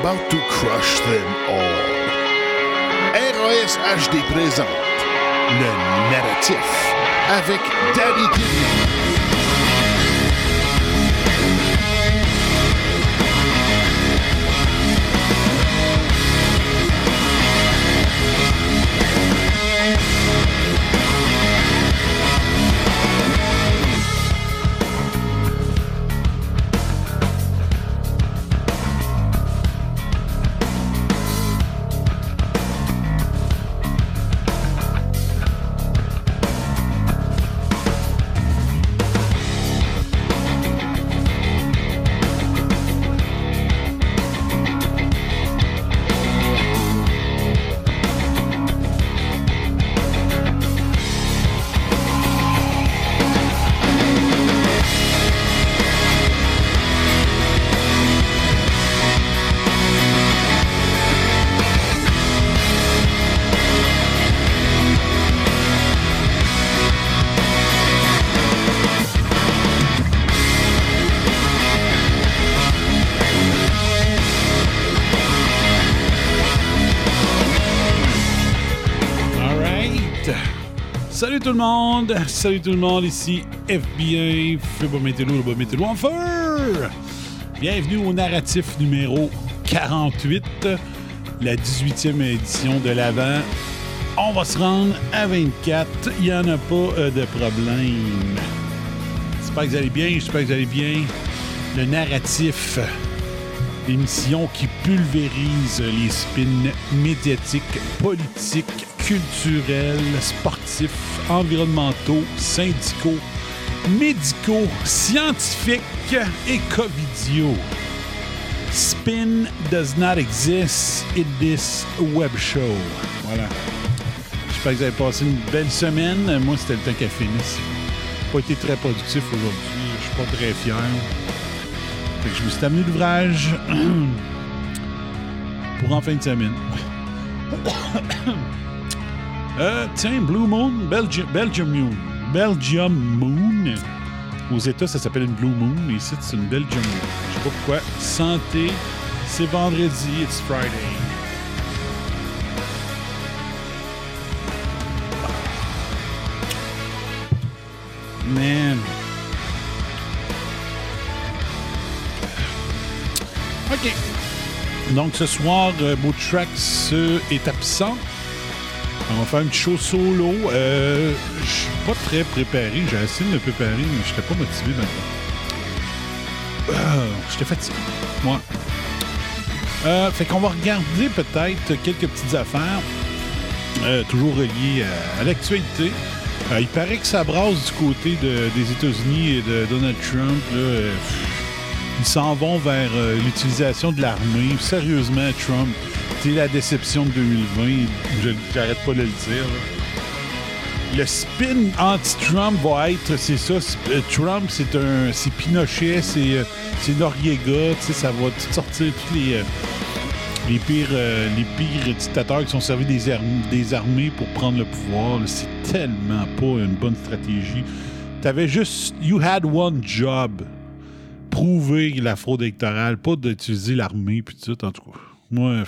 about to crush them all. RAS HD présente le narratif avec Danny. Salut tout le monde! Salut tout le monde, ici FBI, Fibre Météo, le en feu! Bienvenue au narratif numéro 48, la 18e édition de l'Avent. On va se rendre à 24, il n'y en a pas euh, de problème. J'espère que vous allez bien, j'espère que vous allez bien. Le narratif, l'émission qui pulvérise les spins médiatiques, politiques, culturels, sportifs, environnementaux, syndicaux, médicaux, scientifiques et covidiaux. Spin does not exist in this web show. Voilà. J'espère que vous avez passé une belle semaine. Moi, c'était le temps qu'elle finisse. Pas été très productif aujourd'hui. Je suis pas très fier. Fait que je me suis amené l'ouvrage pour en fin de semaine. Euh, tiens, Blue Moon, Belgium, Belgium Moon. Belgium Moon. Aux États, ça s'appelle une Blue Moon, mais ici, c'est une Belgium Moon. Je sais pas pourquoi. Santé, c'est vendredi, it's Friday. Man. OK. Donc, ce soir, euh, Tracks est absent. On va faire une show solo. Euh, je suis pas très préparé. J'ai essayé de me préparer, mais j'étais pas motivé maintenant. Euh, j'étais fatigué. Moi. Euh, fait qu'on va regarder peut-être quelques petites affaires. Euh, toujours reliées à, l'actualité. il paraît que ça brasse du côté des États-Unis et de Donald Trump. ils s'en vont vers l'utilisation de l'armée. Sérieusement, Trump c'est la déception de 2020. J'arrête pas de le dire. Le spin anti-Trump va être, c'est ça, euh, Trump, c'est un, c'est Pinochet, c'est, euh, c'est Noriega, ça va tout sortir tous les, euh, les pires, les pires dictateurs qui sont servis des, des armées pour prendre le pouvoir. C'est tellement pas une bonne stratégie. T'avais juste, you had one job, prouver la fraude électorale, pas d'utiliser l'armée puis tout, en tout cas. Moi,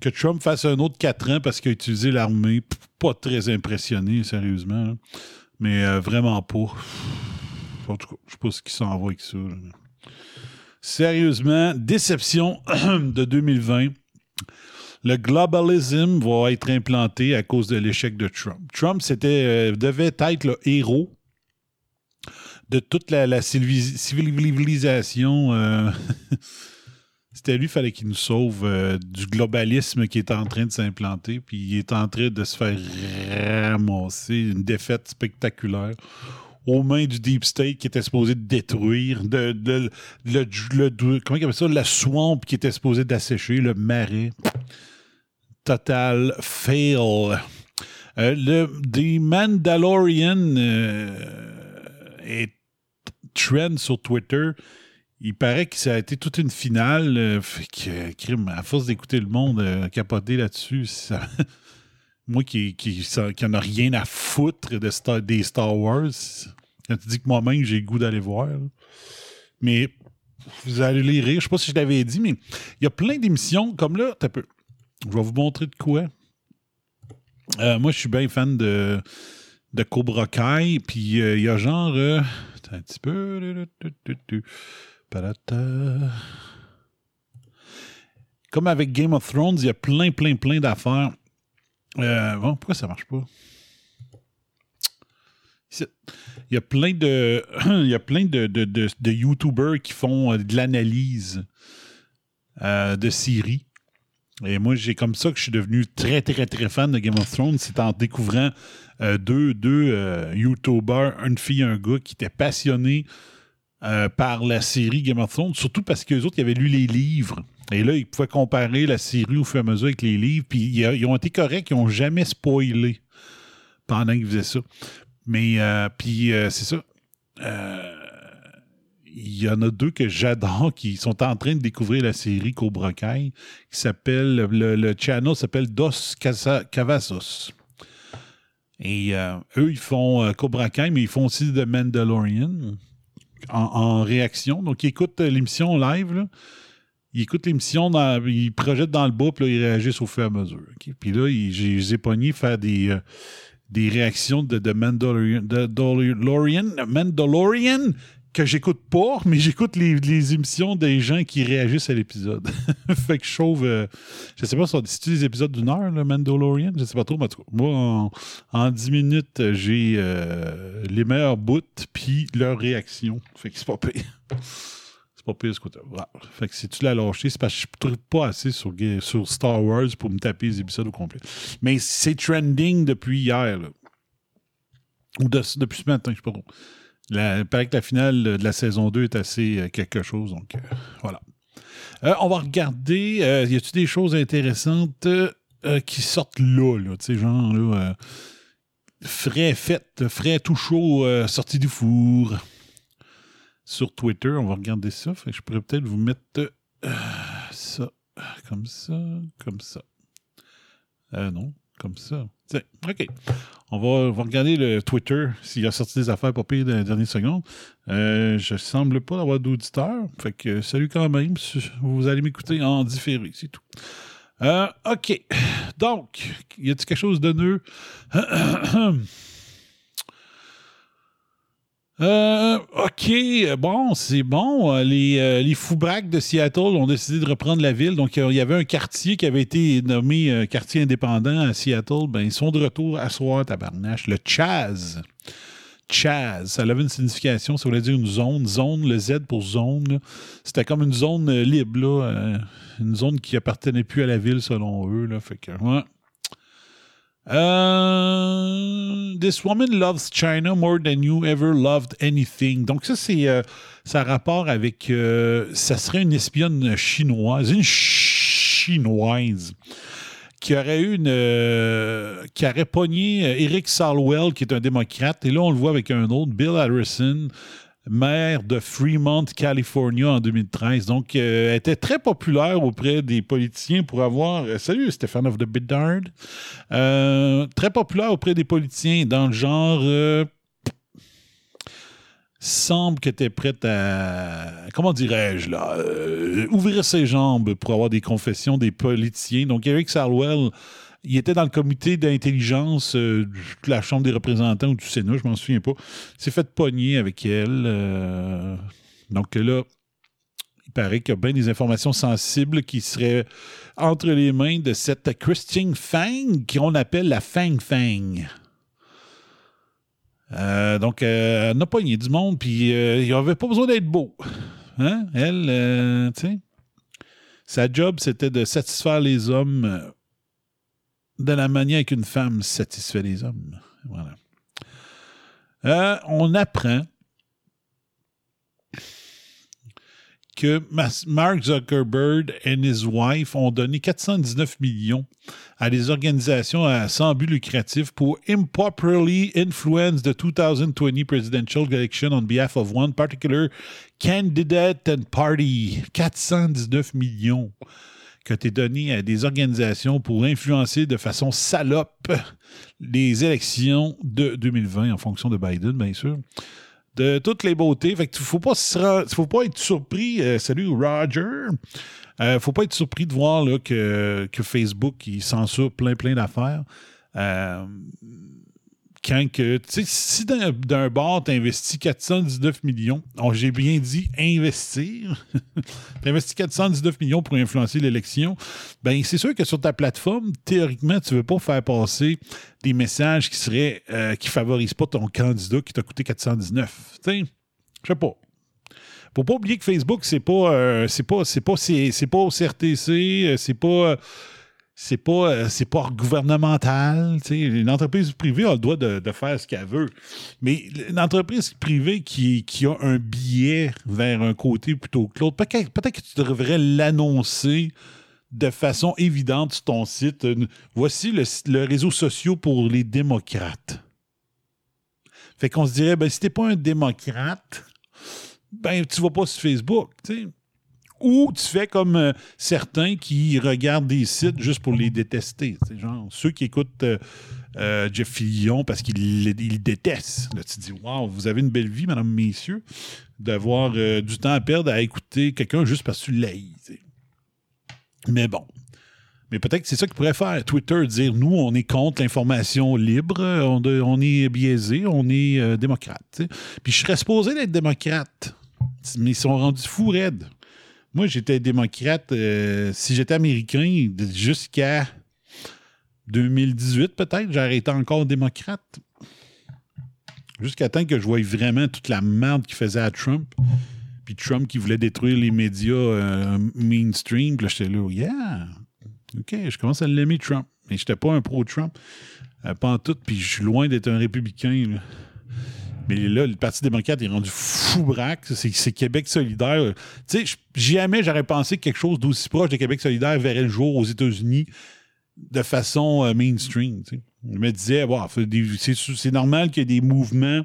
que Trump fasse un autre 4 ans parce qu'il a utilisé l'armée, pas très impressionné, sérieusement. Mais euh, vraiment pas. En tout cas, je sais pas ce qui s'en va avec ça. Sérieusement, déception de 2020. Le globalisme va être implanté à cause de l'échec de Trump. Trump c'était, euh, devait être le héros de toute la, civilisation. Euh, C'était lui, fallait qu'il nous sauve euh, du globalisme qui est en train de s'implanter, puis il est en train de se faire ramasser une défaite spectaculaire aux mains du Deep State qui était supposé détruire, de, le, comment il ça, la swamp qui était supposé d'assécher, le marais. Total fail. Euh, le The Mandalorian euh, est trend sur Twitter il paraît que ça a été toute une finale. euh, que, crime, à force d'écouter le monde euh, capoter là-dessus, moi qui, qui, ça- en a rien à foutre Star- des Star Wars, quand tu dis que moi-même j'ai le goût d'aller voir. Mais vous allez les rire. Je sais pas si je l'avais dit, mais il y a plein d'émissions comme là. peu. Je vais vous montrer de quoi. Euh, moi, je suis bien fan de, de Cobra Kai. Puis euh, il y a genre. euh, un petit peu. Comme avec Game of Thrones, il y a plein, plein, plein d'affaires. Euh, bon, pourquoi ça marche pas? Il y a plein de, il y a plein de, de, de, YouTubers qui font euh, de l'analyse euh, de séries. Et moi, j'ai comme ça que je suis devenu très, très, très fan de Game of Thrones. C'est en découvrant deux, deux YouTubers, une fille et un gars, qui étaient passionnés euh, par la série Game of Thrones, surtout parce qu'eux autres, ils avaient lu les livres. Et là, ils pouvaient comparer la série au fur et à mesure avec les livres. Puis ils, ont été corrects, ils n'ont jamais spoilé pendant qu'ils faisaient ça. Mais, euh, puis, euh, c'est ça. Il y en a deux que j'adore qui sont en train de découvrir la série Cobra Kai, qui s'appelle, le, le channel s'appelle Dos Cavazos. Et eux, ils font Cobra Kai, mais ils font aussi The Mandalorian en, réaction. Donc, ils écoutent euh, l'émission live, là. Ils écoutent l'émission, ils projettent dans le bas, puis là, ils réagissent au fur et à mesure. Puis là, j'ai- pognés faire des, euh, des réactions de Mandalorian, Mandalorian que j'écoute pas, mais j'écoute les, les émissions des gens qui réagissent à l'épisode. fait que je trouve, euh, je sais pas, si c'est des épisodes d'une heure, le Mandalorian, je sais pas trop, mais en moi, en, en 10 minutes, j'ai euh, les meilleurs bouts, puis leurs réactions. Fait que c'est pas pire. C'est pas pire ce côté. Voilà. Fait que si tu l'as lâché, c'est parce que je ne pas assez sur, sur Star Wars pour me taper les épisodes au complet. Mais c'est trending depuis hier, là. Ou de- depuis ce matin, je sais pas trop. Il paraît que la finale de la saison 2 est assez euh, quelque chose, donc euh, voilà. Euh, on va regarder, y a-t-il des choses intéressantes qui sortent là, là, tu sais, genre, frais fait, frais tout chaud, sorti du four. Sur Twitter, on va regarder ça. Je pourrais peut-être vous mettre ça, comme ça, comme ça. Non, comme ça. OK. On va, regarder le Twitter s'il a sorti des affaires pas pires dans les dernières secondes. Euh, je semble pas avoir d'auditeurs. Fait que salut quand même. Vous allez m'écouter en différé, c'est tout. Euh, OK. Donc, y a-t-il quelque chose de nœud? Euh, OK, bon, c'est bon. Euh, Les, euh, les fous-braques de Seattle ont décidé de reprendre la ville. Donc, euh, il y avait un quartier qui avait été nommé euh, quartier indépendant à Seattle. Ben, ils sont de retour à soir, tabarnache. Le Chaz. Chaz, ça avait une signification, ça voulait dire une zone. Zone, le Z pour zone. C'était comme une zone libre, là. une zone qui appartenait plus à la ville, selon eux. Là. Fait que. Euh, This woman loves China more than you ever loved anything. Donc ça, c'est euh, ça a rapport avec... euh, ça serait une espionne chinoise, une chinoise qui aurait eu une... euh, qui aurait pogné Eric Salwell, qui est un démocrate. Et là, on le voit avec un autre, Bill Harrison, maire de Fremont, California, en 2013. Donc, euh, elle était très populaire auprès des politiciens pour avoir... euh, salut, Stéphane of the Biddard. Euh, très populaire auprès des politiciens dans le genre... semble que tu es prête à, comment dirais-je, là, ouvrir ses jambes pour avoir des confessions des politiciens. Donc, Eric Salwell, il était dans le comité d'intelligence euh, de la Chambre des représentants ou du Sénat, je m'en souviens pas. Il s'est fait pogner avec elle. euh, donc là, il paraît qu'il y a bien des informations sensibles qui seraient entre les mains de cette Christine Fang, qu'on appelle la Fang Fang. Euh, donc, euh, elle n'a pogné du monde, puis il n'avait pas besoin d'être beau. Hein? Elle, tu sais, sa job, c'était de satisfaire les hommes de la manière qu'une femme satisfait les hommes. Voilà. Euh, on apprend que Mark Zuckerberg et his wife ont donné 419 millions à des organisations à sans but lucratif pour improperly influence the 2020 presidential election on behalf of one particular candidate and party. 419 millions que tu donné à des organisations pour influencer de façon salope les élections de 2020 en fonction de Biden, bien sûr de toutes les beautés. Fait que faut pas faut pas être surpris. Euh, salut Roger. Euh, faut pas être surpris de voir là, que, que Facebook il censure plein plein d'affaires. Euh, quand que, tu sais, si d'un bar, tu investis 419 millions, oh, j'ai bien dit investir, tu investis 419 millions pour influencer l'élection, ben c'est sûr que sur ta plateforme, théoriquement, tu ne veux pas faire passer des messages qui seraient euh, qui favorisent pas ton candidat qui t'a coûté 419. Tu sais, je sais pas. Faut pas oublier que Facebook, c'est pas, euh, c'est pas, c'est pas, c'est, pas au CRTC, euh, c'est pas c'est pas, euh, c'est pas gouvernemental. Une entreprise privée a le droit de, faire ce qu'elle veut. Mais une entreprise privée qui, a un billet vers un côté plutôt que l'autre, peut-être, que tu devrais l'annoncer de façon évidente sur ton site. Voici le, réseau social pour les démocrates. Fait qu'on se dirait, ben, si t'es pas un démocrate, ben, tu vas pas sur Facebook. Ou tu fais comme euh, certains qui regardent des sites juste pour les détester. Genre, ceux qui écoutent euh, euh, Jeff Fillon parce qu'ils le détestent. Là, tu te dis, waouh, vous avez une belle vie, madame, messieurs, d'avoir du temps à perdre à écouter quelqu'un juste parce que tu l'aies. Mais bon. Mais peut-être que c'est ça qu'il pourrait faire. Twitter, dire nous, on est contre l'information libre, on, est biaisé, on est démocrate. Puis je serais supposé d'être démocrate. Mais ils sont rendus fous raides. Moi, j'étais démocrate, euh, si j'étais américain, jusqu'à 2018 peut-être, j'aurais été encore démocrate. Jusqu'à temps que je voie vraiment toute la merde qu'il faisait à Trump. Puis Trump qui voulait détruire les médias euh, mainstream. Puis là, j'étais là, yeah, OK, je commence à l'aimer Trump. Mais j'étais pas un pro-Trump. Euh, pas en tout, puis je suis loin d'être un républicain. Mais là, le Parti démocrate est rendu fou braque. C'est Québec solidaire. Tu sais, jamais j'aurais pensé que quelque chose d'aussi proche de Québec solidaire verrait le jour aux États-Unis de façon euh, mainstream. Je me disais, c'est normal qu'il y ait des mouvements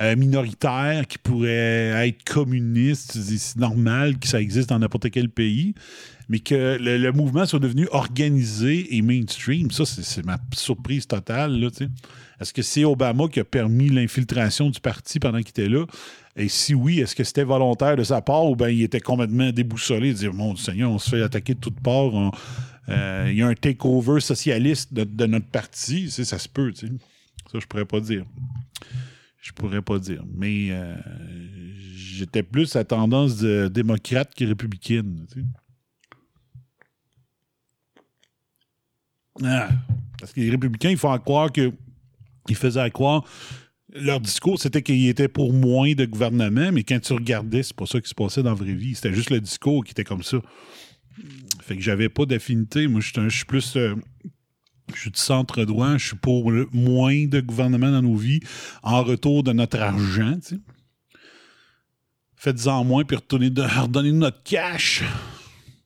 euh, minoritaires qui pourraient être communistes. C'est normal que ça existe dans n'importe quel pays. Mais que le, mouvement soit devenu organisé et mainstream, ça, c'est ma surprise totale. Là, est-ce que c'est Obama qui a permis l'infiltration du parti pendant qu'il était là? Et si oui, est-ce que c'était volontaire de sa part ou bien il était complètement déboussolé de dire Mon Seigneur, on se fait attaquer de toutes parts. Euh, il y a un takeover socialiste de, notre parti. ça se peut. Ça, je pourrais pas dire. Je pourrais pas dire. Mais euh, j'étais plus à tendance de démocrate que républicaine. Ah, parce que les républicains, ils font croire que ils faisaient croire leur discours, c'était qu'ils étaient pour moins de gouvernement, mais quand tu regardais, c'est pas ça qui se passait dans la vraie vie. C'était juste le discours qui était comme ça. Fait que j'avais pas d'affinité. Moi, je suis plus. Euh, je suis du centre droit, je suis pour moins de gouvernement dans nos vies en retour de notre argent. Faites-en moins puis redonnez notre cash.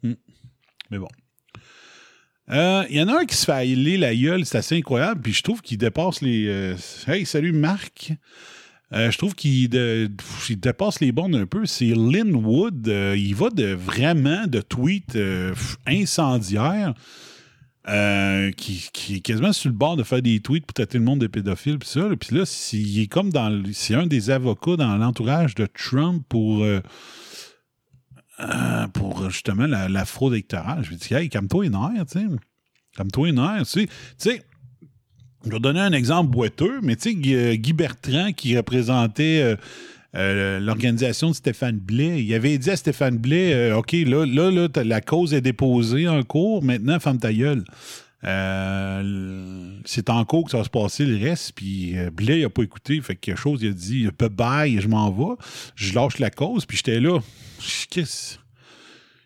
Hmm. Mais bon. Il euh, y en a un qui se fait aller la gueule, c'est assez incroyable, puis je trouve qu'il dépasse les. Euh, hey, salut Marc! Euh, je trouve qu'il dépasse les bornes un peu. C'est Lynn Wood. il va de vraiment de tweets incendiaires. qui, qui, est quasiment sur le bord de faire des tweets pour traiter le monde de pédophiles, puis ça. Puis là, il est comme dans. C'est un des avocats dans l'entourage de Trump pour. Euh, pour justement la, fraude électorale. Je me dis, hey, calme-toi une heure, tu sais. Calme-toi une heure, tu sais. je vais donner un exemple boiteux, mais tu sais, euh, Guy, Bertrand, qui représentait euh, l'organisation de Stéphane Blais, il avait dit à Stéphane Blais OK, là, là, là la cause est déposée en cours, maintenant, ferme ta gueule. C'est en cours que ça va se passer le reste. Puis Blais, il n'a pas écouté. Fait quelque chose, il a dit bye, je m'en vais. Je lâche la cause. Puis j'étais là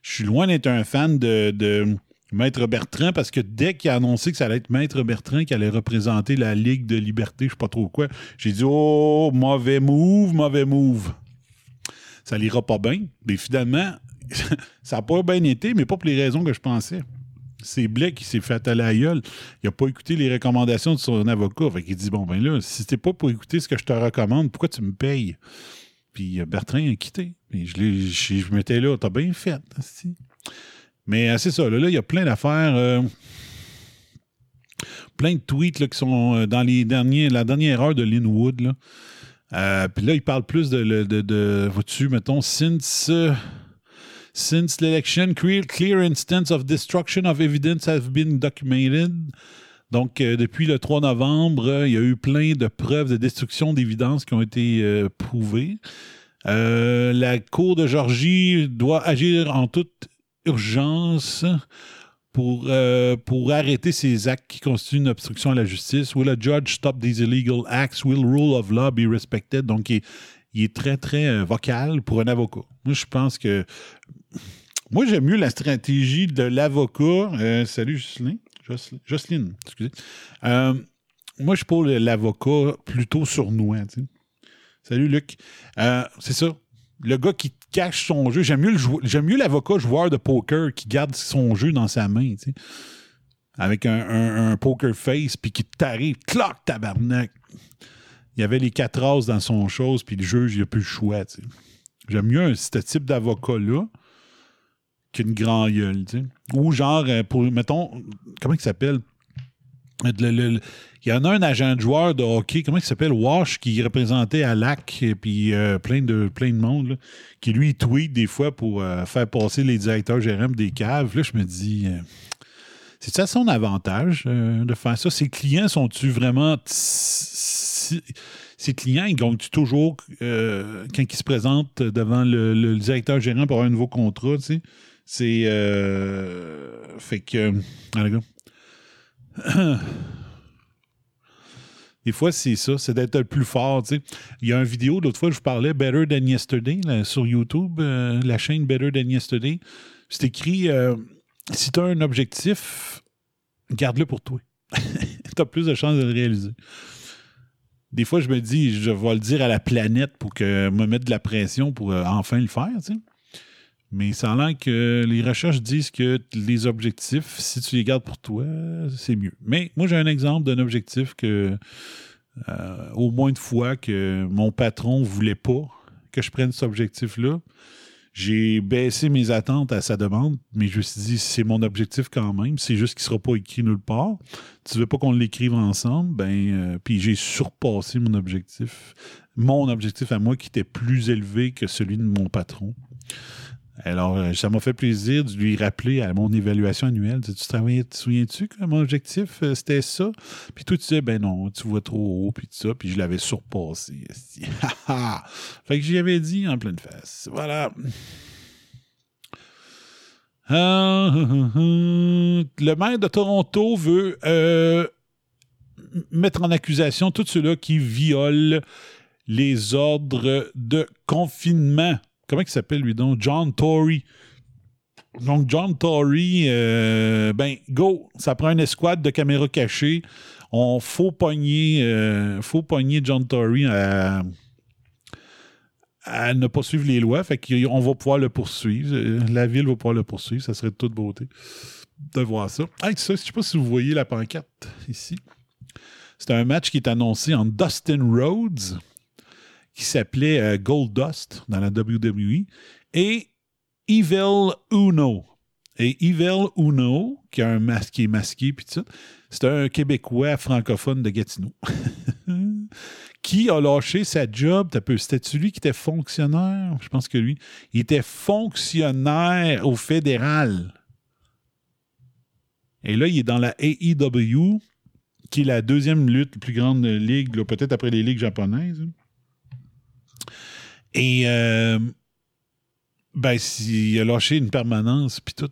je suis loin d'être un fan de, Maître Bertrand parce que dès qu'il a annoncé que ça allait être Maître Bertrand qui allait représenter la Ligue de liberté, je sais pas trop quoi, j'ai dit Oh, mauvais move, mauvais move. ça l'ira pas bien. Mais finalement, ça n'a pas bien été, mais pas pour les raisons que je pensais. C'est Blake qui s'est fait à la gueule. Il n'a pas écouté les recommandations de son avocat. Fait qu'il dit Bon, ben là, si c'était pas pour écouter ce que je te recommande, pourquoi tu me payes? Puis euh, Bertrand a quitté. Je, je, je m'étais là, t'as bien fait. Mais euh, c'est ça, là, là, il y a plein d'affaires. euh, plein de tweets là, qui sont dans la dernière heure de Linwood. Puis là, il parle plus de, de, de, vois-tu, mettons, since, since l'election, clear, clear instance of destruction of evidence have been documented. Donc, euh, depuis le 3 novembre, euh, il y a eu plein de preuves de destruction d'évidence qui ont été euh, prouvées. Euh, la Cour de Georgie doit agir en toute urgence pour, euh, pour arrêter ces actes qui constituent une obstruction à la justice. Will a judge stop these illegal acts? Will rule of law be respected? Donc, il est, il est très, très euh, vocal pour un avocat. Moi, je pense que. Moi, j'aime mieux la stratégie de l'avocat. Euh, salut, Jocelyn. Jocelyn, excusez. Euh, moi, je suis pour l'avocat plutôt sournois. tu sais. Salut, Luc. Euh, c'est ça. Le gars qui cache son jeu. J'aime mieux, j'aime mieux l'avocat joueur de poker qui garde son jeu dans sa main. Avec un, poker face, puis qui t'arrive, clac, tabarnak. Il y avait les quatre as dans son chose, puis le juge, il n'a plus le choix. J'aime mieux ce type d'avocat-là qu'une grand gueule, tu sais. Ou genre, euh, pour, mettons, comment il s'appelle? Le- le- le- il y en a un agent de joueur de hockey, comment il s'appelle? Wash, qui représentait à LAC, et puis euh, plein, de, plein de monde, là, qui lui tweet des fois pour euh, faire passer les directeurs gérants des caves. Là, je me dis, c'est ça son avantage de faire ça? Ses clients sont-tu vraiment. Ses clients, ils gagnent toujours quand ils se présentent devant le, le directeur gérant pour avoir un nouveau contrat, tu sais? C'est. euh, fait que. Des fois, c'est ça, c'est d'être le plus fort. tu sais. Il y a une vidéo, l'autre fois, je vous parlais Better Than Yesterday sur YouTube, euh, la chaîne Better Than Yesterday. C'est écrit euh, si tu as un objectif, garde-le pour toi. tu as plus de chances de le réaliser. Des fois, je me dis, je vais le dire à la planète pour que me mettre de la pression pour enfin le faire. tu sais. Mais ça a que les recherches disent que les objectifs, si tu les gardes pour toi, c'est mieux. Mais moi, j'ai un exemple d'un objectif que, euh, au moins de fois que mon patron voulait pas que je prenne cet objectif-là, j'ai baissé mes attentes à sa demande, mais je me suis dit, c'est mon objectif quand même, c'est juste qu'il ne sera pas écrit nulle part. Tu veux pas qu'on l'écrive ensemble, ben, euh, puis j'ai surpassé mon objectif, mon objectif à moi qui était plus élevé que celui de mon patron. Alors, euh, ça m'a fait plaisir de lui rappeler à mon évaluation annuelle. Tu te souviens-tu que mon objectif, euh, c'était ça? Puis toi, tu disais, ben non, tu vois trop haut, puis tout ça. Puis je l'avais surpassé. fait que j'y avais dit en pleine face. Voilà. Ah, ah, ah. Le maire de Toronto veut euh, mettre en accusation tous ceux-là qui violent les ordres de confinement comment il s'appelle lui donc? John Tory. Donc, John Tory, euh, ben, go, ça prend une escouade de caméras cachées. On faut pogner, euh, faut John Tory à, à ne pas suivre les lois. Fait qu'on va pouvoir le poursuivre. Euh, La ville va pouvoir le poursuivre. Ça serait de toute beauté de voir ça. Hey, ça, je sais pas si vous voyez la pancarte ici. C'est un match qui est annoncé en Dustin Rhodes qui s'appelait euh, Gold Dust dans la WWE, et Evil Uno. Et Evil Uno, qui, a un masque, est masqué, puis tout c'est un Québécois francophone de Gatineau. qui a lâché sa job? C'était-tu lui qui était fonctionnaire? Je pense que lui. Il était fonctionnaire au fédéral. Et là, il est dans la AEW, qui est la deuxième lutte, plus grande ligue, peut-être après les ligues japonaises. Et euh, ben, il a lâché une permanence, puis tout.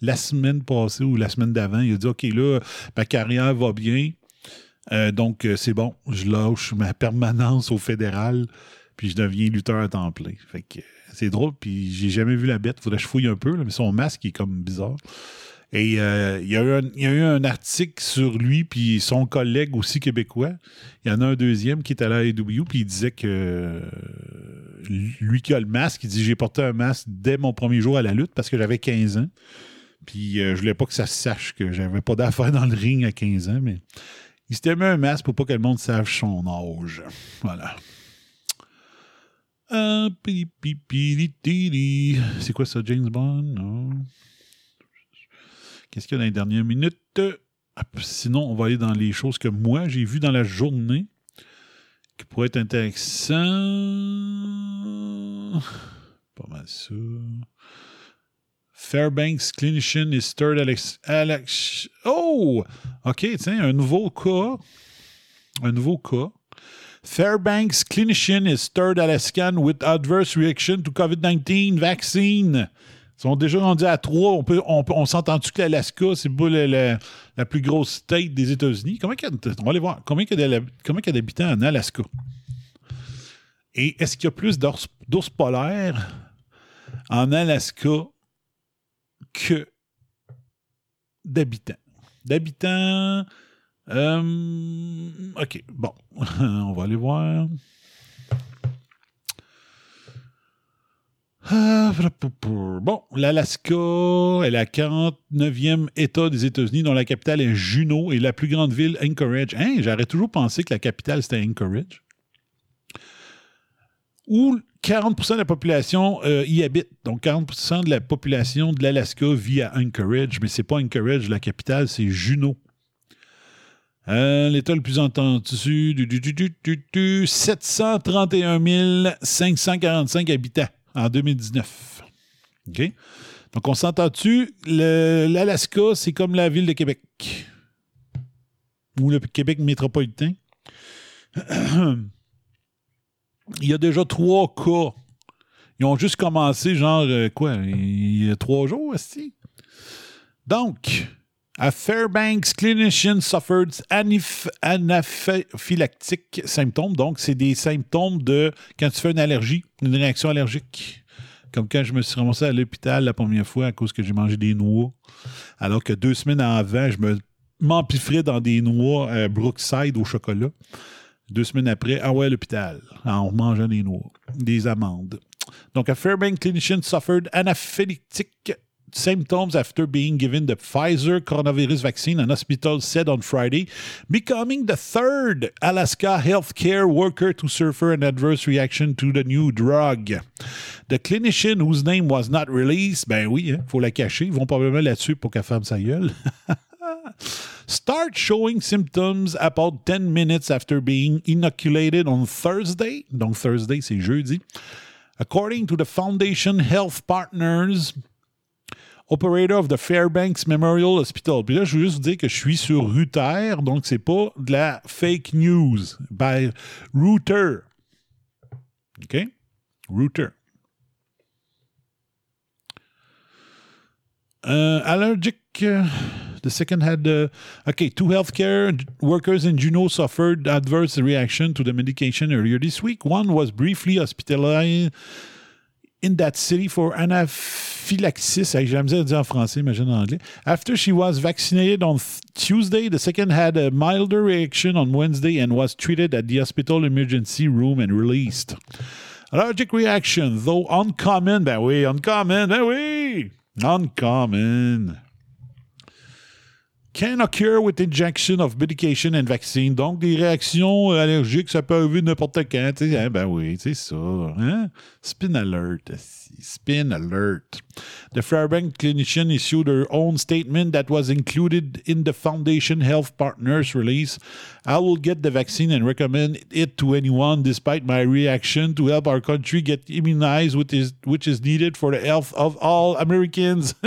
La semaine passée ou la semaine d'avant, il a dit OK, là, ma carrière va bien. Euh, donc, euh, c'est bon, je lâche ma permanence au fédéral, puis je deviens lutteur à temps plein. Euh, c'est drôle, puis j'ai jamais vu la bête. Faudrait que je fouille un peu, mais son masque est comme bizarre. Et euh, il, y a eu un, article sur lui, puis son collègue aussi québécois. Il y en a un deuxième qui est à la AEW, puis il disait que euh, lui qui a le masque, il dit J'ai porté un masque dès mon premier jour à la lutte parce que j'avais 15 ans. Puis euh, je voulais pas que ça se sache que j'avais pas d'affaires dans le ring à 15 ans, mais il s'était mis un masque pour pas que le monde sache son âge. Voilà. Li. C'est quoi ça, James Bond? Qu'est-ce qu'il y a dans les dernières minutes? Ah, Sinon, on va aller dans les choses que moi, j'ai vues dans la journée qui pourraient être intéressantes. Pas mal ça. Fairbanks clinician is third Alex, Alex. Oh! OK, tiens, un nouveau cas. Un nouveau cas. Fairbanks clinician is third Alaskan with adverse reaction to COVID-19 vaccine. Sont déjà rendus à trois. On, peut, on, on s'entend-tu que l'Alaska, c'est la, la- la plus grosse state des États-Unis? Qu'il y on va aller voir. Combien il y a combien d'habitants en Alaska? Et est-ce qu'il y a plus d'ours d'ours polaires en Alaska que d'habitants? D'habitants. euh, OK, bon. on va aller voir. Bon, l'Alaska est la 49e État des États-Unis dont la capitale est Juneau et la plus grande ville Anchorage. Hein, j'aurais toujours pensé que la capitale c'était Anchorage. Où 40% de la population euh, y habite. Donc 40% de la population de l'Alaska vit à Anchorage, mais c'est pas Anchorage, la capitale, c'est Juneau. Euh, L'État le plus entendu, du, du, du, du, du, du, 731 545 habitants en 2019. OK? Donc, on s'entend-tu? L'Alaska, c'est comme la ville de Québec. Ou le Québec métropolitain. Il y a déjà trois cas. Ils ont juste commencé, genre, euh, quoi, il y a trois jours, aussi. Donc, a Fairbanks clinician suffered anaph- anaphylactic symptômes. Donc, c'est des symptômes de quand tu fais une allergie, une réaction allergique. Comme quand je me suis ramassé à l'hôpital la première fois à cause que j'ai mangé des noix. Alors que deux semaines avant, je me m'empiffrais dans des noix euh, Brookside au chocolat. Deux semaines après, ah ouais, à l'hôpital, en mangeant des noix, des amandes. Donc, a Fairbanks clinician suffered anaphylactic symptoms after being given the Pfizer coronavirus vaccine, an hospital said on Friday, becoming the third Alaska healthcare worker to suffer an adverse reaction to the new drug. The clinician whose name was not released, ben oui, il faut la cacher, ils vont probablement là-dessus pour qu'elle ferme sa gueule. Start showing symptoms about 10 minutes after being inoculated on Thursday. Donc, Thursday, c'est jeudi. According to the Foundation Health Partners, operator of the Fairbanks Memorial Hospital. Puis là, je veux juste vous dire que je suis sur Router, donc c'est pas de la fake news. By Router. OK? Router. Uh, allergic. uh, the second had. Uh, okay, two healthcare workers in Juneau suffered adverse reaction to the medication earlier this week. One was briefly hospitalized in that city for anaphylaxis. J'ai la dire en français, imagine en anglais. After she was vaccinated on Tuesday, the second had a milder reaction on Wednesday and was treated at the hospital emergency room and released. Allergic reaction, though uncommon, ben oui, uncommon, ben oui, uncommon. Can occur with injection of medication and vaccine. Donc, des réactions euh, allergiques, ça peut arriver n'importe quand. Hein, eh ben oui, c'est ça. Hein? Spin alert. Spin alert. The Fairbank clinician issued her own statement that was included in the Foundation Health Partners release. I will get the vaccine and recommend it to anyone despite my reaction to help our country get immunized, which is, which is needed for the health of all Americans.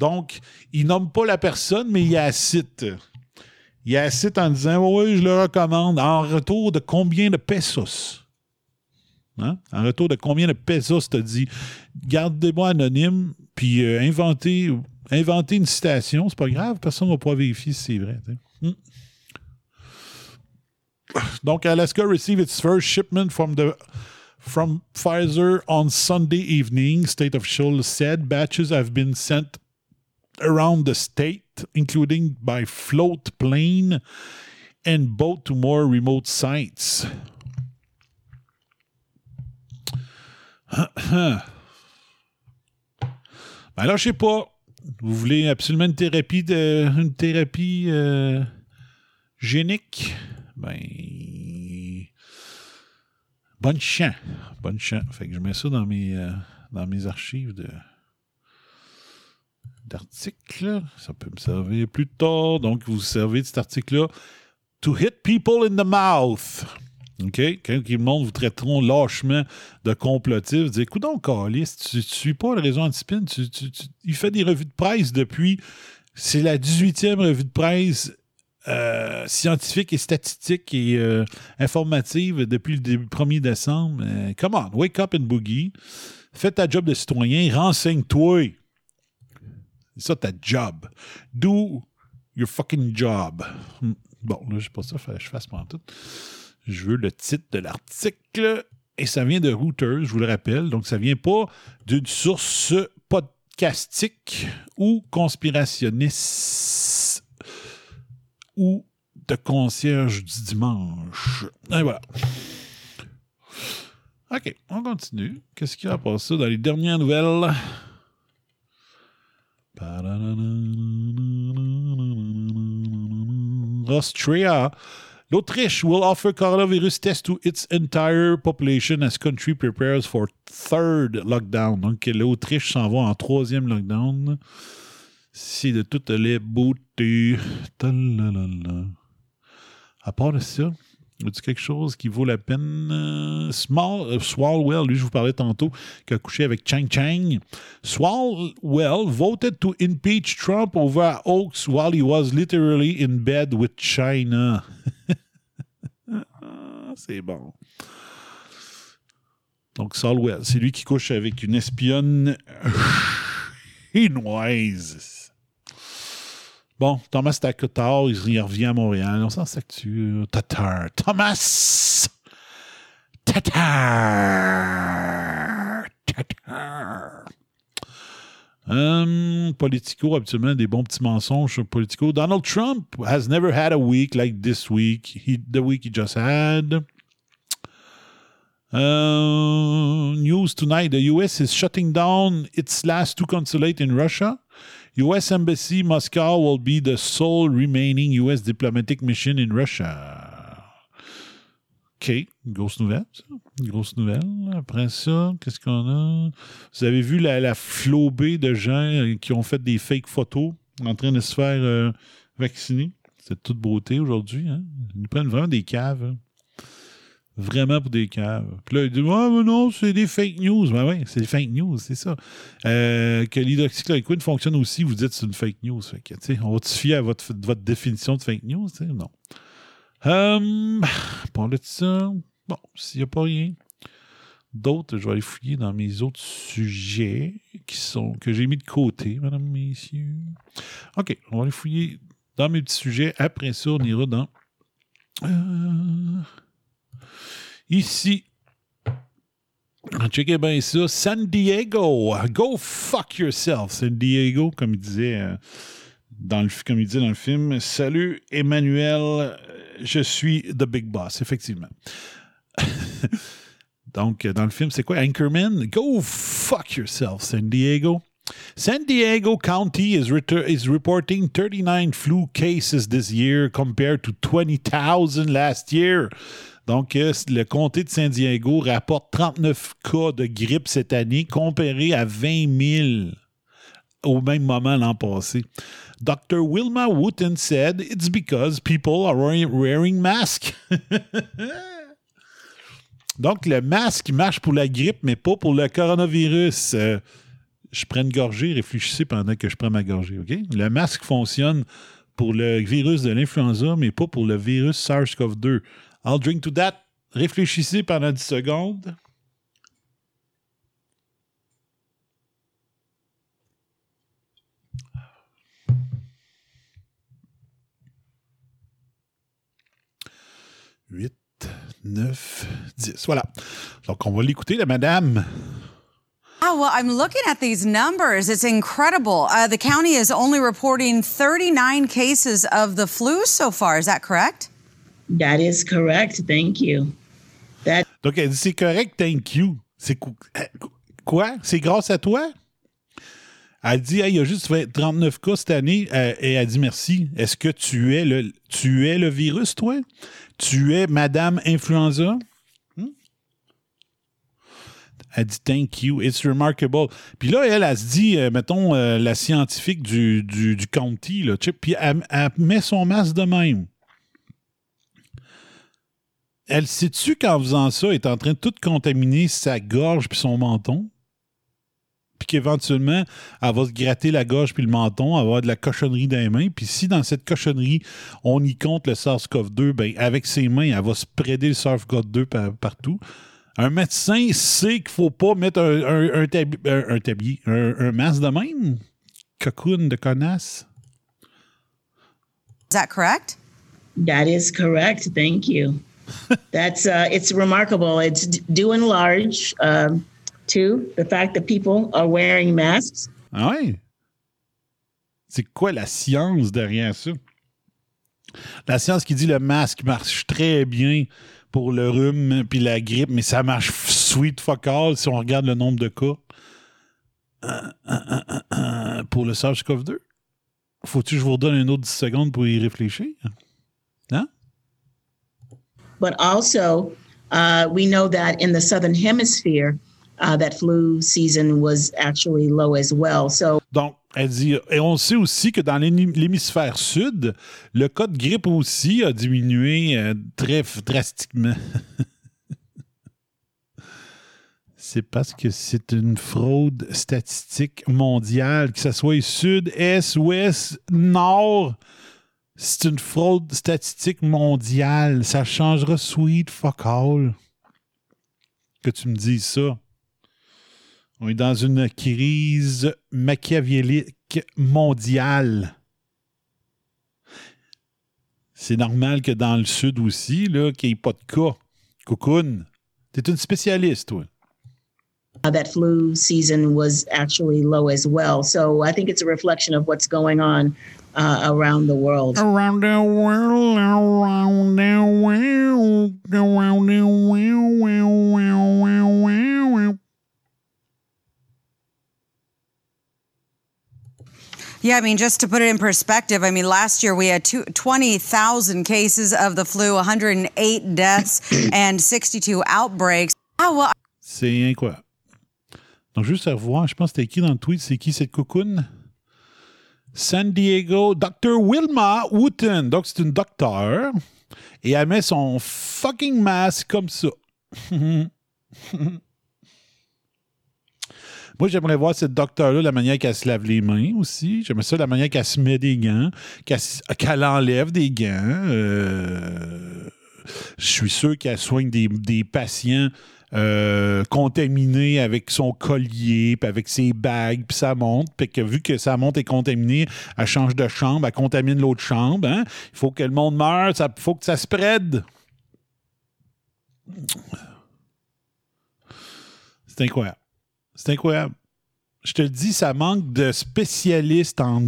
Donc, il nomme pas la personne, mais il la cite. Il la cite en disant Oui, je le recommande. En retour de combien de pesos? Hein? En retour de combien de pesos t'as dit Gardez-moi anonyme, puis euh, inventez, une citation. C'est pas grave, personne ne va pouvoir vérifier si c'est vrai. Hmm. Donc, Alaska received its first shipment from the from Pfizer on Sunday evening. State officials said batches have been sent around the state, including by float plane and boat to more remote sites. ben là, je sais pas. Vous voulez absolument une thérapie de, une thérapie euh, génique? Ben, bonne chance. Bonne chance. Fait que je mets ça dans mes, euh, dans mes archives de d'articles. Ça peut me servir plus tard. Donc, vous servez de cet article-là. To hit people in the mouth. OK? Quand le monde vous traiteront lâchement de complotif, vous dites Écoute donc, Calis, tu ne suis pas le réseau Antispin. Tu, tu, il fait des revues de presse depuis. C'est la 18e revue de presse euh, scientifique et statistique et euh, informative depuis le début, 1er décembre. Euh, come on, wake up and boogie. Fais ta job de citoyen, renseigne-toi. C'est ça ta job. Do your fucking job. Hmm. Bon, là, je sais pas ça, je fasse pas tout. Je veux le titre de l'article et ça vient de Reuters, je vous le rappelle. Donc, ça vient pas d'une source podcastique ou conspirationniste ou de concierge du dimanche. Et voilà. OK, on continue. Qu'est-ce qu'il y a à ça dans les dernières nouvelles? Austria. L'Autriche will offer coronavirus test to its entire population as country prepares for third lockdown. Donc, l'Autriche s'en va en troisième lockdown. C'est de toutes les beautés. À part de ça, y quelque chose qui vaut la peine? Euh, Small, euh, Swalwell, lui, je vous parlais tantôt, qui a couché avec Chang Chang. Swalwell voted to impeach Trump over Oaks while he was literally in bed with China. C'est bon. Donc, Swalwell, c'est lui qui couche avec une espionne chinoise. Bon, Thomas Takotar, il revient à Montréal. On s'en s'actue. Tatar. Thomas! Tatar! Tatar! Um, politico, habituellement, des bons petits mensonges politico. Donald Trump has never had a week like this week. He, the week he just had. Uh, news tonight the U.S. is shutting down its last two consulates in Russia. U.S. Embassy Moscow will be the sole remaining U.S. diplomatic mission in Russia. OK, grosse nouvelle. Grosse nouvelle. Après ça, qu'est-ce qu'on a? Vous avez vu la, la flobée de gens euh, qui ont fait des fake photos en train de se faire euh, vacciner? C'est toute beauté aujourd'hui. Hein? Ils prennent vraiment des caves. Hein vraiment pour des caves. Puis là, il dit Ah, mais non, c'est des fake news. Ben oui, c'est des fake news, c'est ça. Euh, que l'hydroxychloroquine fonctionne aussi, vous dites c'est une fake news. Fait on va se fier à votre, définition de fake news? Non. Um, parler de ça. Bon, s'il n'y a pas rien d'autre, je vais aller fouiller dans mes autres sujets qui sont que j'ai mis de côté, mesdames, messieurs. OK, on va aller fouiller dans mes petits sujets. Après ça, on ira dans. Euh, Ici, checkez bien ça. San Diego, go fuck yourself. San Diego, comme il disait euh, dans le film. Salut Emmanuel, je suis The Big Boss, effectivement. Donc, dans le film, c'est quoi? Anchorman? Go fuck yourself, San Diego. San Diego County is, is reporting 39 flu cases this year compared to 20,000 last year. Donc, euh, le comté de San Diego rapporte 39 cas de grippe cette année, comparé à 20 000 au même moment l'an passé. Dr. Wilma Wooten said it's because people are wearing masks. Donc, le masque marche pour la grippe, mais pas pour le coronavirus. Euh, je prends une gorgée, réfléchissez pendant que je prends ma gorgée, OK? Le masque fonctionne pour le virus de l'influenza, mais pas pour le virus SARS-CoV-2. I'll drink to that. Réfléchissez pendant 10 secondes. Huit, 9, 10. Voilà. Donc, on va l'écouter, la madame. Oh, well, I'm looking at these numbers. It's incredible. Uh, the county is only reporting 39 cases of the flu so far. Is that correct? That is correct. Thank you. Donc, elle dit c'est correct, thank you. C'est euh, quoi? C'est grâce à toi? Elle dit, Hey, il y a juste fait 39 cas cette année, euh, et elle dit merci. Est-ce que tu es le, tu es le virus, toi? Tu es Madame Influenza? Hmm? Elle dit thank you, it's remarkable. Puis là, elle, elle, se dit, euh, mettons, la scientifique du, du, du county, là, puis elle, elle met son masque de même. Elle sait-tu qu'en faisant ça, elle est en train de tout contaminer sa gorge puis son menton? Puis qu'éventuellement, elle va se gratter la gorge puis le menton, elle va avoir de la cochonnerie dans les mains. Puis si dans cette cochonnerie, on y compte le SARS-CoV-2, ben avec ses mains, elle va spreader le SARS-CoV-2 par- partout. Un médecin sait qu'il faut pas mettre un, un, un tabi- un- un tablier, un, un masque de même? Cocoon de connasse. Is that correct? that is correct. Thank you. That's uh, it's remarkable. It's due and large um, to the fact that people are wearing masks. Ah ouais? C'est quoi la science derrière ça? La science qui dit le masque marche très bien pour le rhume puis la grippe, mais ça marche sweet fuck all si on regarde le nombre de cas. Euh, euh, euh, pour le SARS-CoV-2. Faut-tu que je vous redonne une autre 10 secondes pour y réfléchir? But also, uh, we know that in the southern hemisphere, uh, that flu season was actually low as well. So Donc, elle dit, et on sait aussi que dans l'hémi- l'hémisphère sud, le cas de grippe aussi a diminué euh, très drastiquement. c'est parce que c'est une fraude statistique mondiale, que ce soit sud, est, ouest, nord. C'est une fraude statistique mondiale. Ça changera sweet fuck all. Que tu me dises ça. On est dans une crise machiavélique mondiale. C'est normal que dans le Sud aussi, là, qu'il n'y ait pas de cas. Cocoon, t'es une spécialiste, toi. that flu season was actually low as well. So I think it's a reflection of what's going on uh, around the world. Around the world, around the world, around the world, world, world, world, world. Yeah, I mean, just to put it in perspective, I mean, last year we had two, 20,000 cases of the flu, 108 deaths, and 62 outbreaks. Oh, well, C'est incroyable. Donc, juste à revoir, je pense que c'était écrit dans le tweet, c'est qui cette cocoon? San Diego, Dr. Wilma Wooten. Donc, c'est une docteure. Et elle met son fucking masque comme ça. Moi, j'aimerais voir cette docteur-là, la manière qu'elle se lave les mains aussi. J'aimerais ça, la manière qu'elle se met des gants, qu'elle enlève des gants. Euh, je suis sûr qu'elle soigne des patients euh, contaminés avec son collier, puis avec ses bagues, puis sa montre. Puis que vu que sa montre est contaminée, elle change de chambre, elle contamine l'autre chambre. hein. Il faut que le monde meure, il faut que ça spread. C'est incroyable. C'est incroyable. Je te le dis, ça manque de spécialistes en,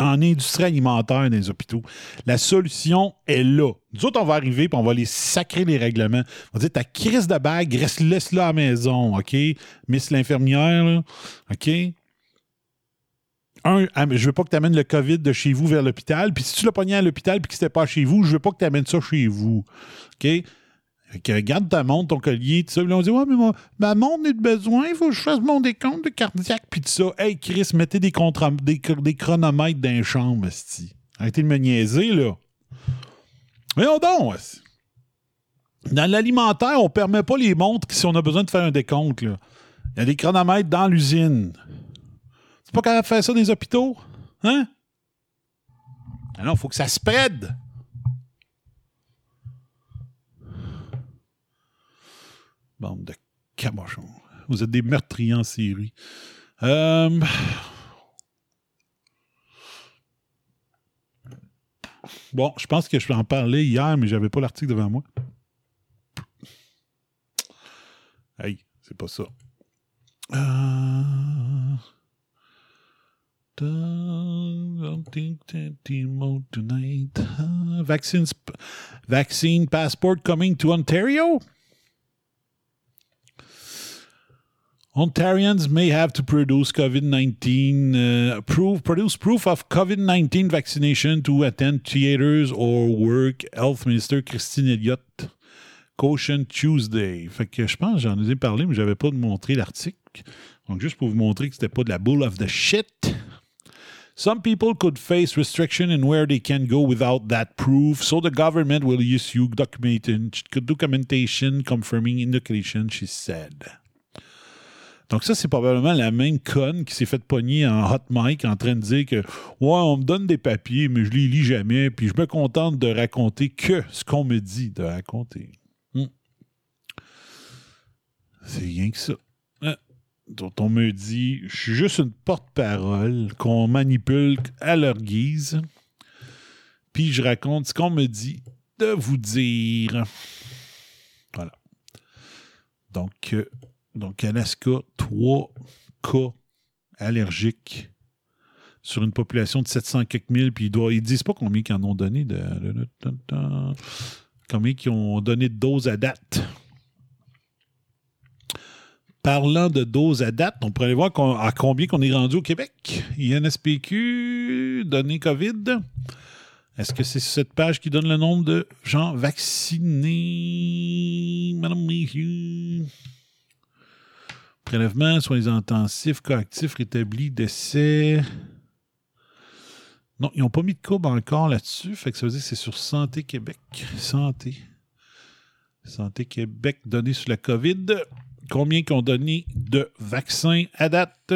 en industrie alimentaire dans les hôpitaux. La solution est là. Nous autres, on va arriver et on va les sacrer les règlements. On va dire ta crise de bague, laisse-la à la maison, OK? Miss l'infirmière, OK? Un, ah, je veux pas que tu amènes le COVID de chez vous vers l'hôpital. Puis si tu l'as pogné à l'hôpital puis que c'était pas chez vous, je veux pas que tu amènes ça chez vous. OK? Que garde ta montre, ton collier, tout ça. Puis là, on dit, ouais, mais moi, ma montre n'est de besoin, il faut que je fasse mon décompte de cardiaque, puis tout ça. Hey, Chris, mettez des, chronomètres dans les chambres. Arrêtez de me niaiser, là. Voyons donc. Dans l'alimentaire, on permet pas les montres si on a besoin de faire un décompte. Il y a des chronomètres dans l'usine. C'est pas capable de faire ça dans les hôpitaux? Hein? Ah non, il faut que ça spread. Bande de cabochons. Vous êtes des meurtriers en série. Euh, Bon, je pense que je peux en parler hier, mais j'avais pas l'article devant moi. Hey, c'est pas ça. Euh... Uh, vaccines, vaccine passport coming to Ontario? Ontarians may have to produce COVID 19 uh, proof, produce proof of COVID 19 vaccination to attend theaters or work. Health Minister Christine Elliott caution Tuesday. Fait que je pense j'en ai parlé, mais j'avais pas de montrer l'article. Donc juste pour vous montrer que c'était pas de la bull of the shit. Some people could face restriction in where they can go without that proof, so the government will issue documentation confirming indication, she said. Donc ça, c'est probablement la même conne qui s'est fait pogner en hot mic en train de dire que Ouais, on me donne des papiers, mais je les lis jamais, puis je me contente de raconter que ce qu'on me dit de raconter. Hmm. C'est rien que ça. Hein? Dont on me dit je suis juste une porte-parole qu'on manipule à leur guise. Puis je raconte ce qu'on me dit de vous dire. Voilà. Donc, euh, donc, Alaska, 3 cas allergiques sur une population de 700 quelques mille, puis ils ne disent pas combien ils en ont donné de, combien ils ont donné de doses à date. Parlant de doses à date, on pourrait aller voir à combien qu'on est rendu au Québec. INSPQ, données COVID. Est-ce que c'est cette page qui donne le nombre de gens vaccinés? Madame Messieurs. Prélèvement, soins intensifs, cas actifs, rétablis, décès. Non, ils n'ont pas mis de courbe encore là-dessus. Fait que ça veut dire que c'est sur Santé Québec. Santé. Santé Québec, données sur la COVID. Combien qu'ils ont donné de vaccins à date?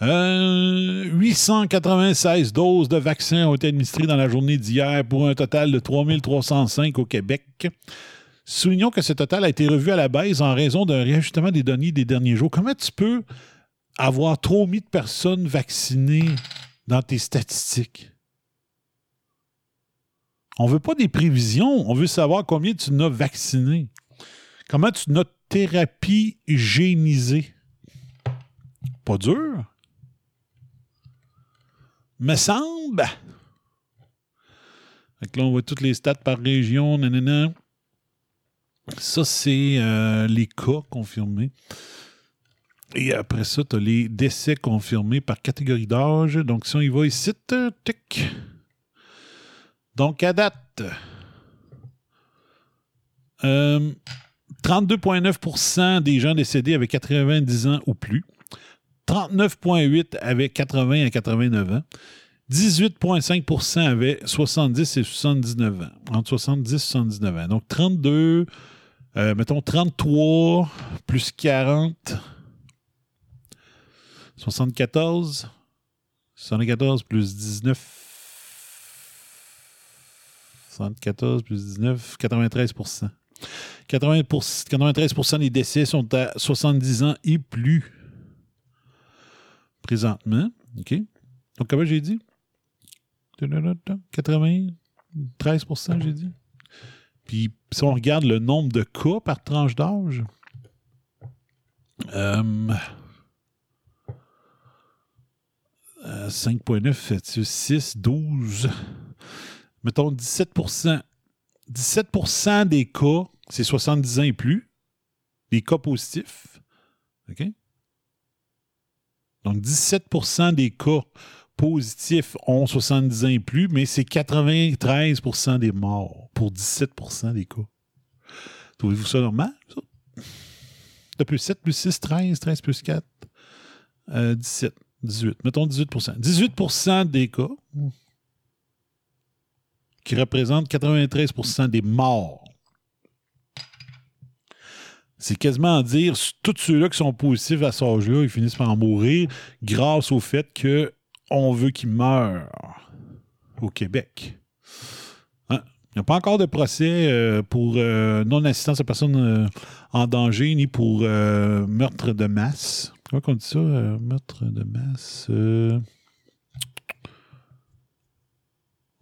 896 euh, doses de vaccins ont été administrées dans la journée d'hier pour un total de 3305 au Québec. Soulignons que ce total a été revu à la baisse en raison d'un réajustement des données des derniers jours. Comment tu peux avoir trop mis de personnes vaccinées dans tes statistiques? On ne veut pas des prévisions, on veut savoir combien tu n'as vacciné. Comment tu n'as thérapie hygiénisée. Pas dur. Me semble. là, on voit toutes les stats par région, nanana. Ça, c'est euh, les cas confirmés. Et après ça, tu as les décès confirmés par catégorie d'âge. Donc, si on y va ici, tic. Donc, à date, 32,9% euh, des gens décédés avaient 90 ans ou plus. 39,8 avaient 80 à 89 ans. 18,5% avaient 70 et 79 ans. Entre 70 et 79 ans. Donc, 32 euh, mettons 33 plus 40. 74. 74 plus 19. 74 plus 19, 93 93% des décès sont à 70 ans et plus présentement. OK? Donc, comment j'ai dit? 93% j'ai dit? Puis si on regarde le nombre de cas par tranche d'âge, euh, 5.9 fait 6, 12. Mettons 17% 17% des cas, c'est 70 ans et plus. Les cas positifs. OK? Donc 17% des cas positifs ont 70 ans et plus, mais c'est 93% des morts pour 17% des cas. Trouvez-vous ça normal, ça? De plus 7 plus 6, 13, 13 plus 4, 17, 18. Mettons 18% 18% des cas qui représentent 93% des morts. C'est quasiment à dire, tous ceux-là qui sont positifs à cet âge-là, ils finissent par en mourir grâce au fait que on veut qu'il meure au Québec. Il n'y a pas encore de procès euh, pour euh, non-assistance à personne euh, en danger ni pour meurtre de masse. Comment on dit ça? meurtre de masse.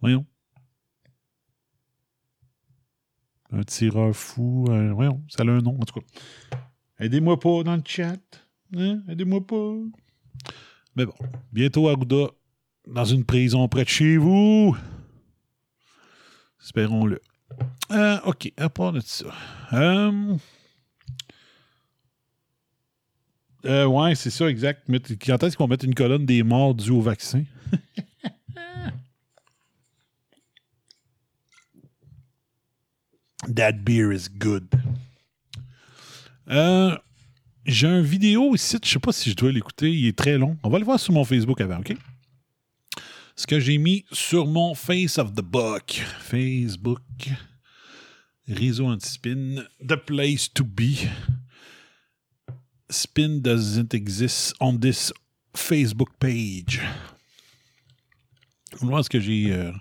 Voyons. Un tireur fou. voyons, ça a un nom, en tout cas. Aidez-moi pas dans le chat. Hein? Aidez-moi pas. Mais bon, bientôt Arruda dans une prison près de chez vous. Espérons-le. Euh, OK, à part de ça. Euh, euh, ouais, c'est ça, exact. Quand est-ce qu'on met une colonne des morts dues au vaccin? That beer is good. Euh, J'ai un vidéo ici, je sais pas si je dois l'écouter, il est très long. On va le voir sur mon Facebook avant, OK? Ce que j'ai mis sur mon Face of the Book. Facebook. Réseau anti-spin. The place to be. Spin doesn't exist on this Facebook page. Voir ce que j'ai euh,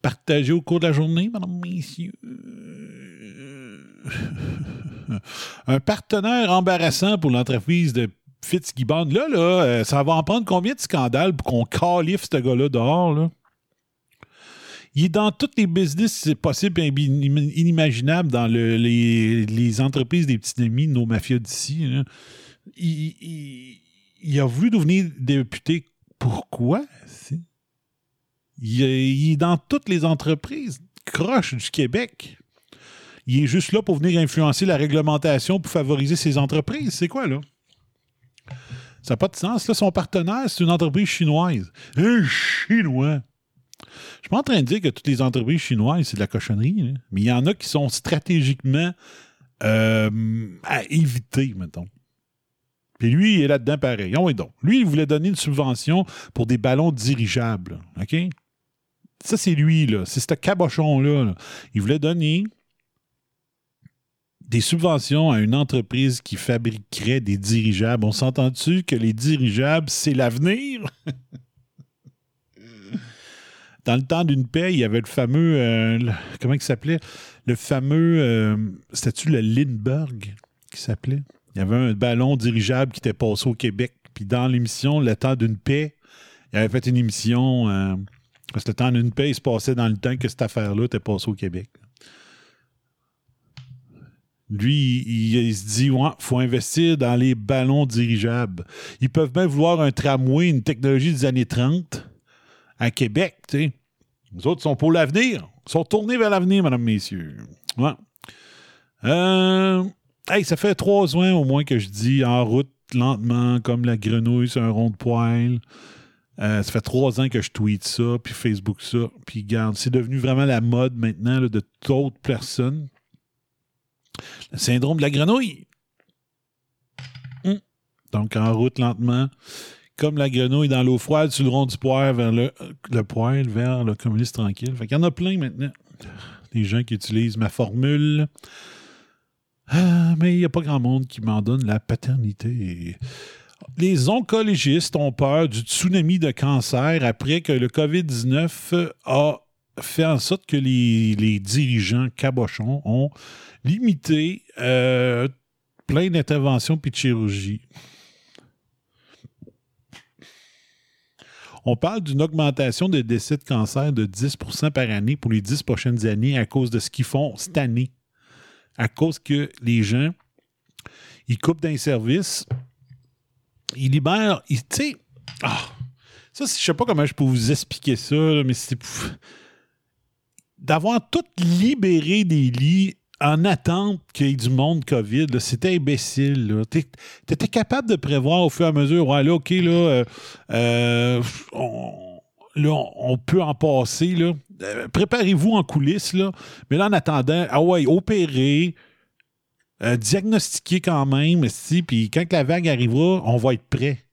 partagé au cours de la journée, madame, messieurs. Un partenaire embarrassant pour l'entreprise de Fitzgibbon. Là, là, euh, ça va en prendre combien de scandales pour qu'on califfe ce gars-là dehors, là? Il est dans tous les business possibles et inim- inimaginables dans le- les, entreprises des petits amis nos mafias d'ici. Il, a voulu devenir député. Pourquoi? Il, il est dans toutes les entreprises croches du Québec. Il est juste là pour venir influencer la réglementation pour favoriser ses entreprises. C'est quoi, là? Ça n'a pas de sens. Son partenaire, c'est une entreprise chinoise. Un Chinois. Je suis pas en train de dire que toutes les entreprises chinoises, c'est de la cochonnerie, mais il y en a qui sont stratégiquement euh, à éviter, mettons. Puis lui, il est là-dedans pareil. Oh, oui, donc. Lui, il voulait donner une subvention pour des ballons dirigeables. OK? Ça, c'est lui. C'est ce cabochon-là. là. Il voulait donner des subventions à une entreprise qui fabriquerait des dirigeables. On s'entend-tu que les dirigeables, c'est l'avenir? Dans le temps d'une paix, il y avait le fameux. euh, comment il s'appelait? Le fameux. euh, C'était-tu le Lindbergh qui s'appelait? Il y avait un ballon dirigeable qui était passé au Québec. Puis dans l'émission Le temps d'une paix, il avait fait une émission. euh, parce que le temps d'une paix, il se passait dans le temps que cette affaire-là était passée au Québec. Lui, il, se dit, ouais, faut investir dans les ballons dirigeables. Ils peuvent bien vouloir un tramway, une technologie des années 30 à Québec, tu sais. Les autres sont pour l'avenir. Ils sont tournés vers l'avenir, mesdames, messieurs. Ouais. Euh, hey, ça fait trois ans au moins que je dis en route lentement, comme la grenouille sur un rond de poêle. Euh, ça fait trois ans que je tweete ça, puis Facebook ça. Puis garde, c'est devenu vraiment la mode maintenant là, de d'autres personnes. Le syndrome de la grenouille. Hum. Donc, en route lentement, comme la grenouille dans l'eau froide sur le rond du poêle vers le, le poêle vers le communiste tranquille. Fait qu'il y en a plein maintenant. Des gens qui utilisent ma formule. Ah, mais il n'y a pas grand monde qui m'en donne la paternité. Les oncologistes ont peur du tsunami de cancer après que le COVID-19 a fait en sorte que les, les dirigeants cabochons ont limité euh, plein d'interventions puis de chirurgie. On parle d'une augmentation de décès de cancer de 10% par année pour les 10 prochaines années à cause de ce qu'ils font cette année. À cause que les gens, ils coupent d'un service, ils libèrent, tu sais, ah, ça, je sais pas comment je peux vous expliquer ça, mais c'est d'avoir tout libéré des lits en attente qu'il y ait du monde COVID, c'était imbécile. là. T'es- T'étais capable de prévoir au fur et à mesure, ouais, là, OK, là, euh, euh, on, peut en passer. Euh, Préparez-vous en coulisses, là. Mais là, en attendant, ah ouais, opérer, diagnostiquer quand même, si, puis quand la vague arrivera, on va être prêt.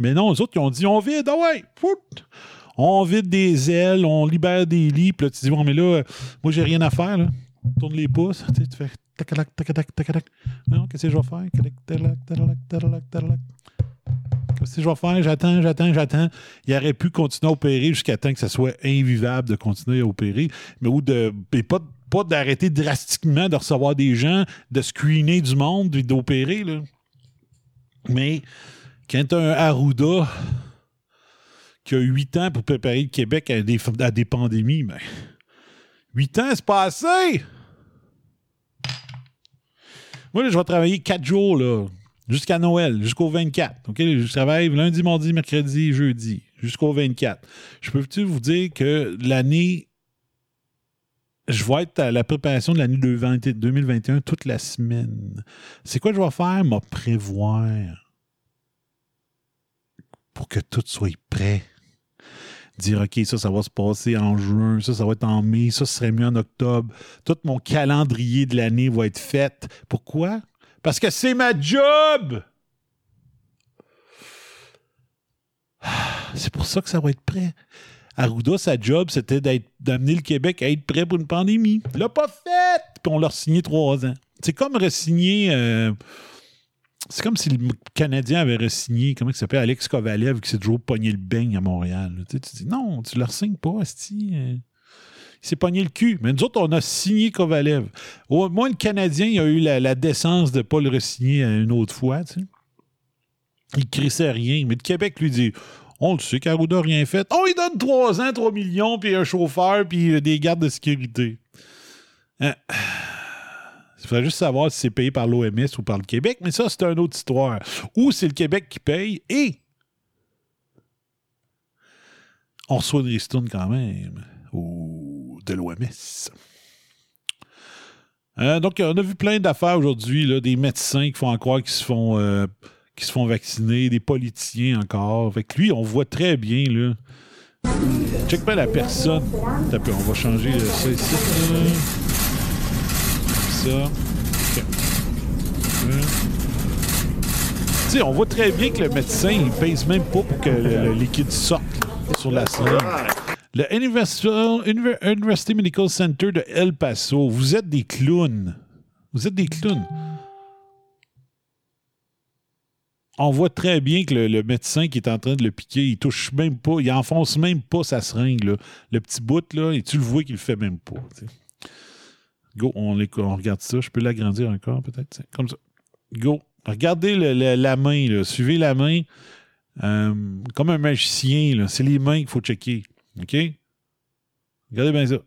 Mais non, les autres, ils ont dit, on vide, ah ouais, fout! On vide des ailes, on libère des lits, puis là, tu dis, bon, mais là, moi, j'ai rien à faire, là. Tourne les pouces, tu sais, tu fais tac-tac, tac-tac, tac-tac. Non, qu'est-ce que je vais faire? Qu'est-ce que je vais faire? J'attends, j'attends, j'attends. Il aurait pu continuer à opérer jusqu'à temps que ça soit invivable de continuer à opérer, mais ou de. pas, d'arrêter drastiquement de recevoir des gens, de screener du monde d'opérer, là. Mais quand as un Arruda qui a 8 ans pour préparer le Québec à des, à des pandémies, ben. 8 ans, c'est pas assez! Moi, je vais travailler quatre jours, là, jusqu'à Noël, jusqu'au 24. OK? Je travaille lundi, mardi, mercredi, jeudi, jusqu'au 24. Je peux-tu vous dire que l'année je vais être à la préparation de l'année 2021 toute la semaine. C'est quoi que je vais faire? Me prévoir pour que tout soit prêt. Dire, OK, ça, ça va se passer en juin, ça, ça va être en mai, ça, serait mieux en octobre. Tout mon calendrier de l'année va être fait. Pourquoi? Parce que c'est ma job! C'est pour ça que ça va être prêt. Arruda, sa job, c'était d'amener le Québec à être prêt pour une pandémie. Il l'a pas fait! Puis on l'a signé trois ans. C'est comme resigner. Euh, c'est comme si le Canadien avait resigné, comment il s'appelle, Alex Kovalev, qui s'est toujours pogné le beigne à Montréal. Tu, dis non, tu ne le signes pas, Asti. Euh. Il s'est pogné le cul. Mais nous autres, on a signé Kovalev. Au moins, le Canadien a eu la, décence de ne pas le resigner une autre fois. Tu sais. Il crissait rien. Mais le Québec lui dit on le sait qu'Arruda n'a rien fait. Oh, il donne 3 ans, 3 millions, puis un chauffeur, puis euh, des gardes de sécurité. Hein? Il faudrait juste savoir si c'est payé par l'OMS ou par le Québec, mais ça, c'est une autre histoire. Ou c'est le Québec qui paye et on reçoit des ristournes quand même. Ou de l'OMS. Euh, donc, on a vu plein d'affaires aujourd'hui, des médecins qui font croire qu'ils se font euh, qui se font vacciner, des politiciens encore. Avec lui, on voit très bien, là. Check pas la personne. On va changer ça ici. Ça. Sais, on voit très bien que le médecin, il pèse même pas pour que le, liquide sorte sur la seringue. Le University Medical Center de El Paso, vous êtes des clowns. Vous êtes des clowns on voit très bien que le, médecin qui est en train de le piquer, il touche même pas, il enfonce même pas sa seringue. Le petit bout, là, et tu le vois qu'il le fait même pas. Go, on, regarde ça. Je peux l'agrandir encore, peut-être. Comme ça. Go. Regardez la main, suivez la main. Euh, comme un magicien, c'est les mains qu'il faut checker. OK? Regardez bien ça.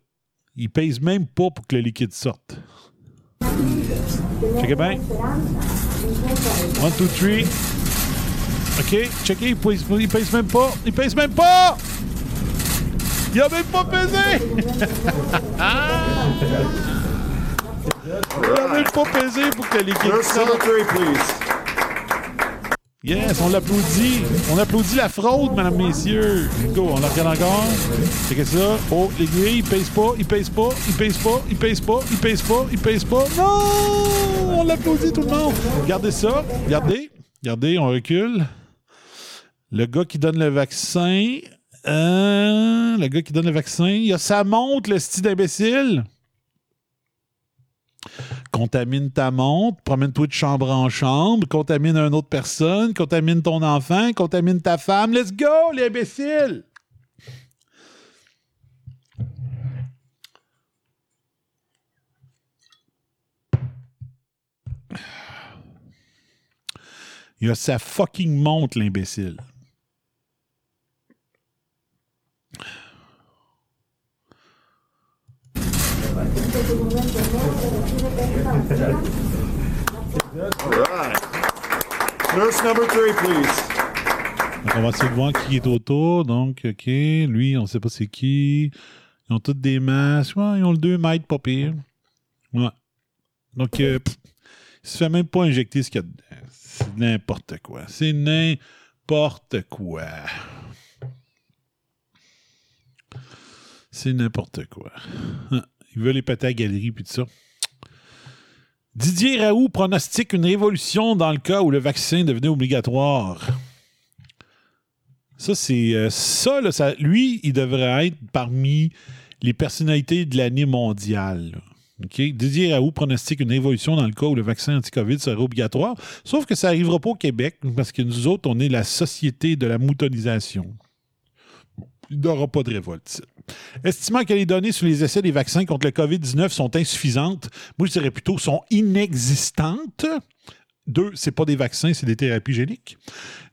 Il pèse même pas pour que le liquide sorte. Checkez bien. One, two, three. OK, checkez, il pèse, il pèse même pas. Il pèse même pas! Il a même pas pesé! il a même pas pesé pour que l'équipe Yes, on l'applaudit. On applaudit la fraude, mesdames, messieurs. Go, on la regarde encore. C'est que ça. Oh, l'aiguille, il pèse pas, il pèse pas, il pèse pas, il pèse pas, il pèse pas, il pèse pas. Non! On l'applaudit tout le monde. Regardez ça. Regardez. Regardez, on recule. Le gars qui donne le vaccin. Euh, le gars qui donne le vaccin. Il a sa montre, le style d'imbécile. Contamine ta montre, promène-toi de chambre en chambre, contamine une autre personne, contamine ton enfant, contamine ta femme. Let's go, l'imbécile! Il a sa fucking montre, l'imbécile. Nurse number three, please. on va essayer de voir qui est autour. Donc, OK. Lui, on ne sait pas c'est qui. Ils ont tous des masques. ils ont le 2 mètres, pas pire. Ouais. Donc, euh, il se fait même pas injecter ce qu'il y a dedans. C'est n'importe quoi. C'est n'importe quoi. C'est n'importe quoi. Ah. Il veut les péter à la galerie puis tout ça. Didier Raoult pronostique une révolution dans le cas où le vaccin devenait obligatoire. Ça, c'est. Euh, ça, lui, il devrait être parmi les personnalités de l'année mondiale. Didier Raoult pronostique une révolution dans le cas où le vaccin anti-COVID serait obligatoire. Sauf que ça n'arrivera pas au Québec parce que nous autres, on est la société de la moutonisation. Il n'y aura pas de révolte. Estimant que les données sur les essais des vaccins contre le COVID-19 sont insuffisantes, moi je dirais plutôt sont inexistantes. Deux, c'est pas des vaccins, c'est des thérapies géniques.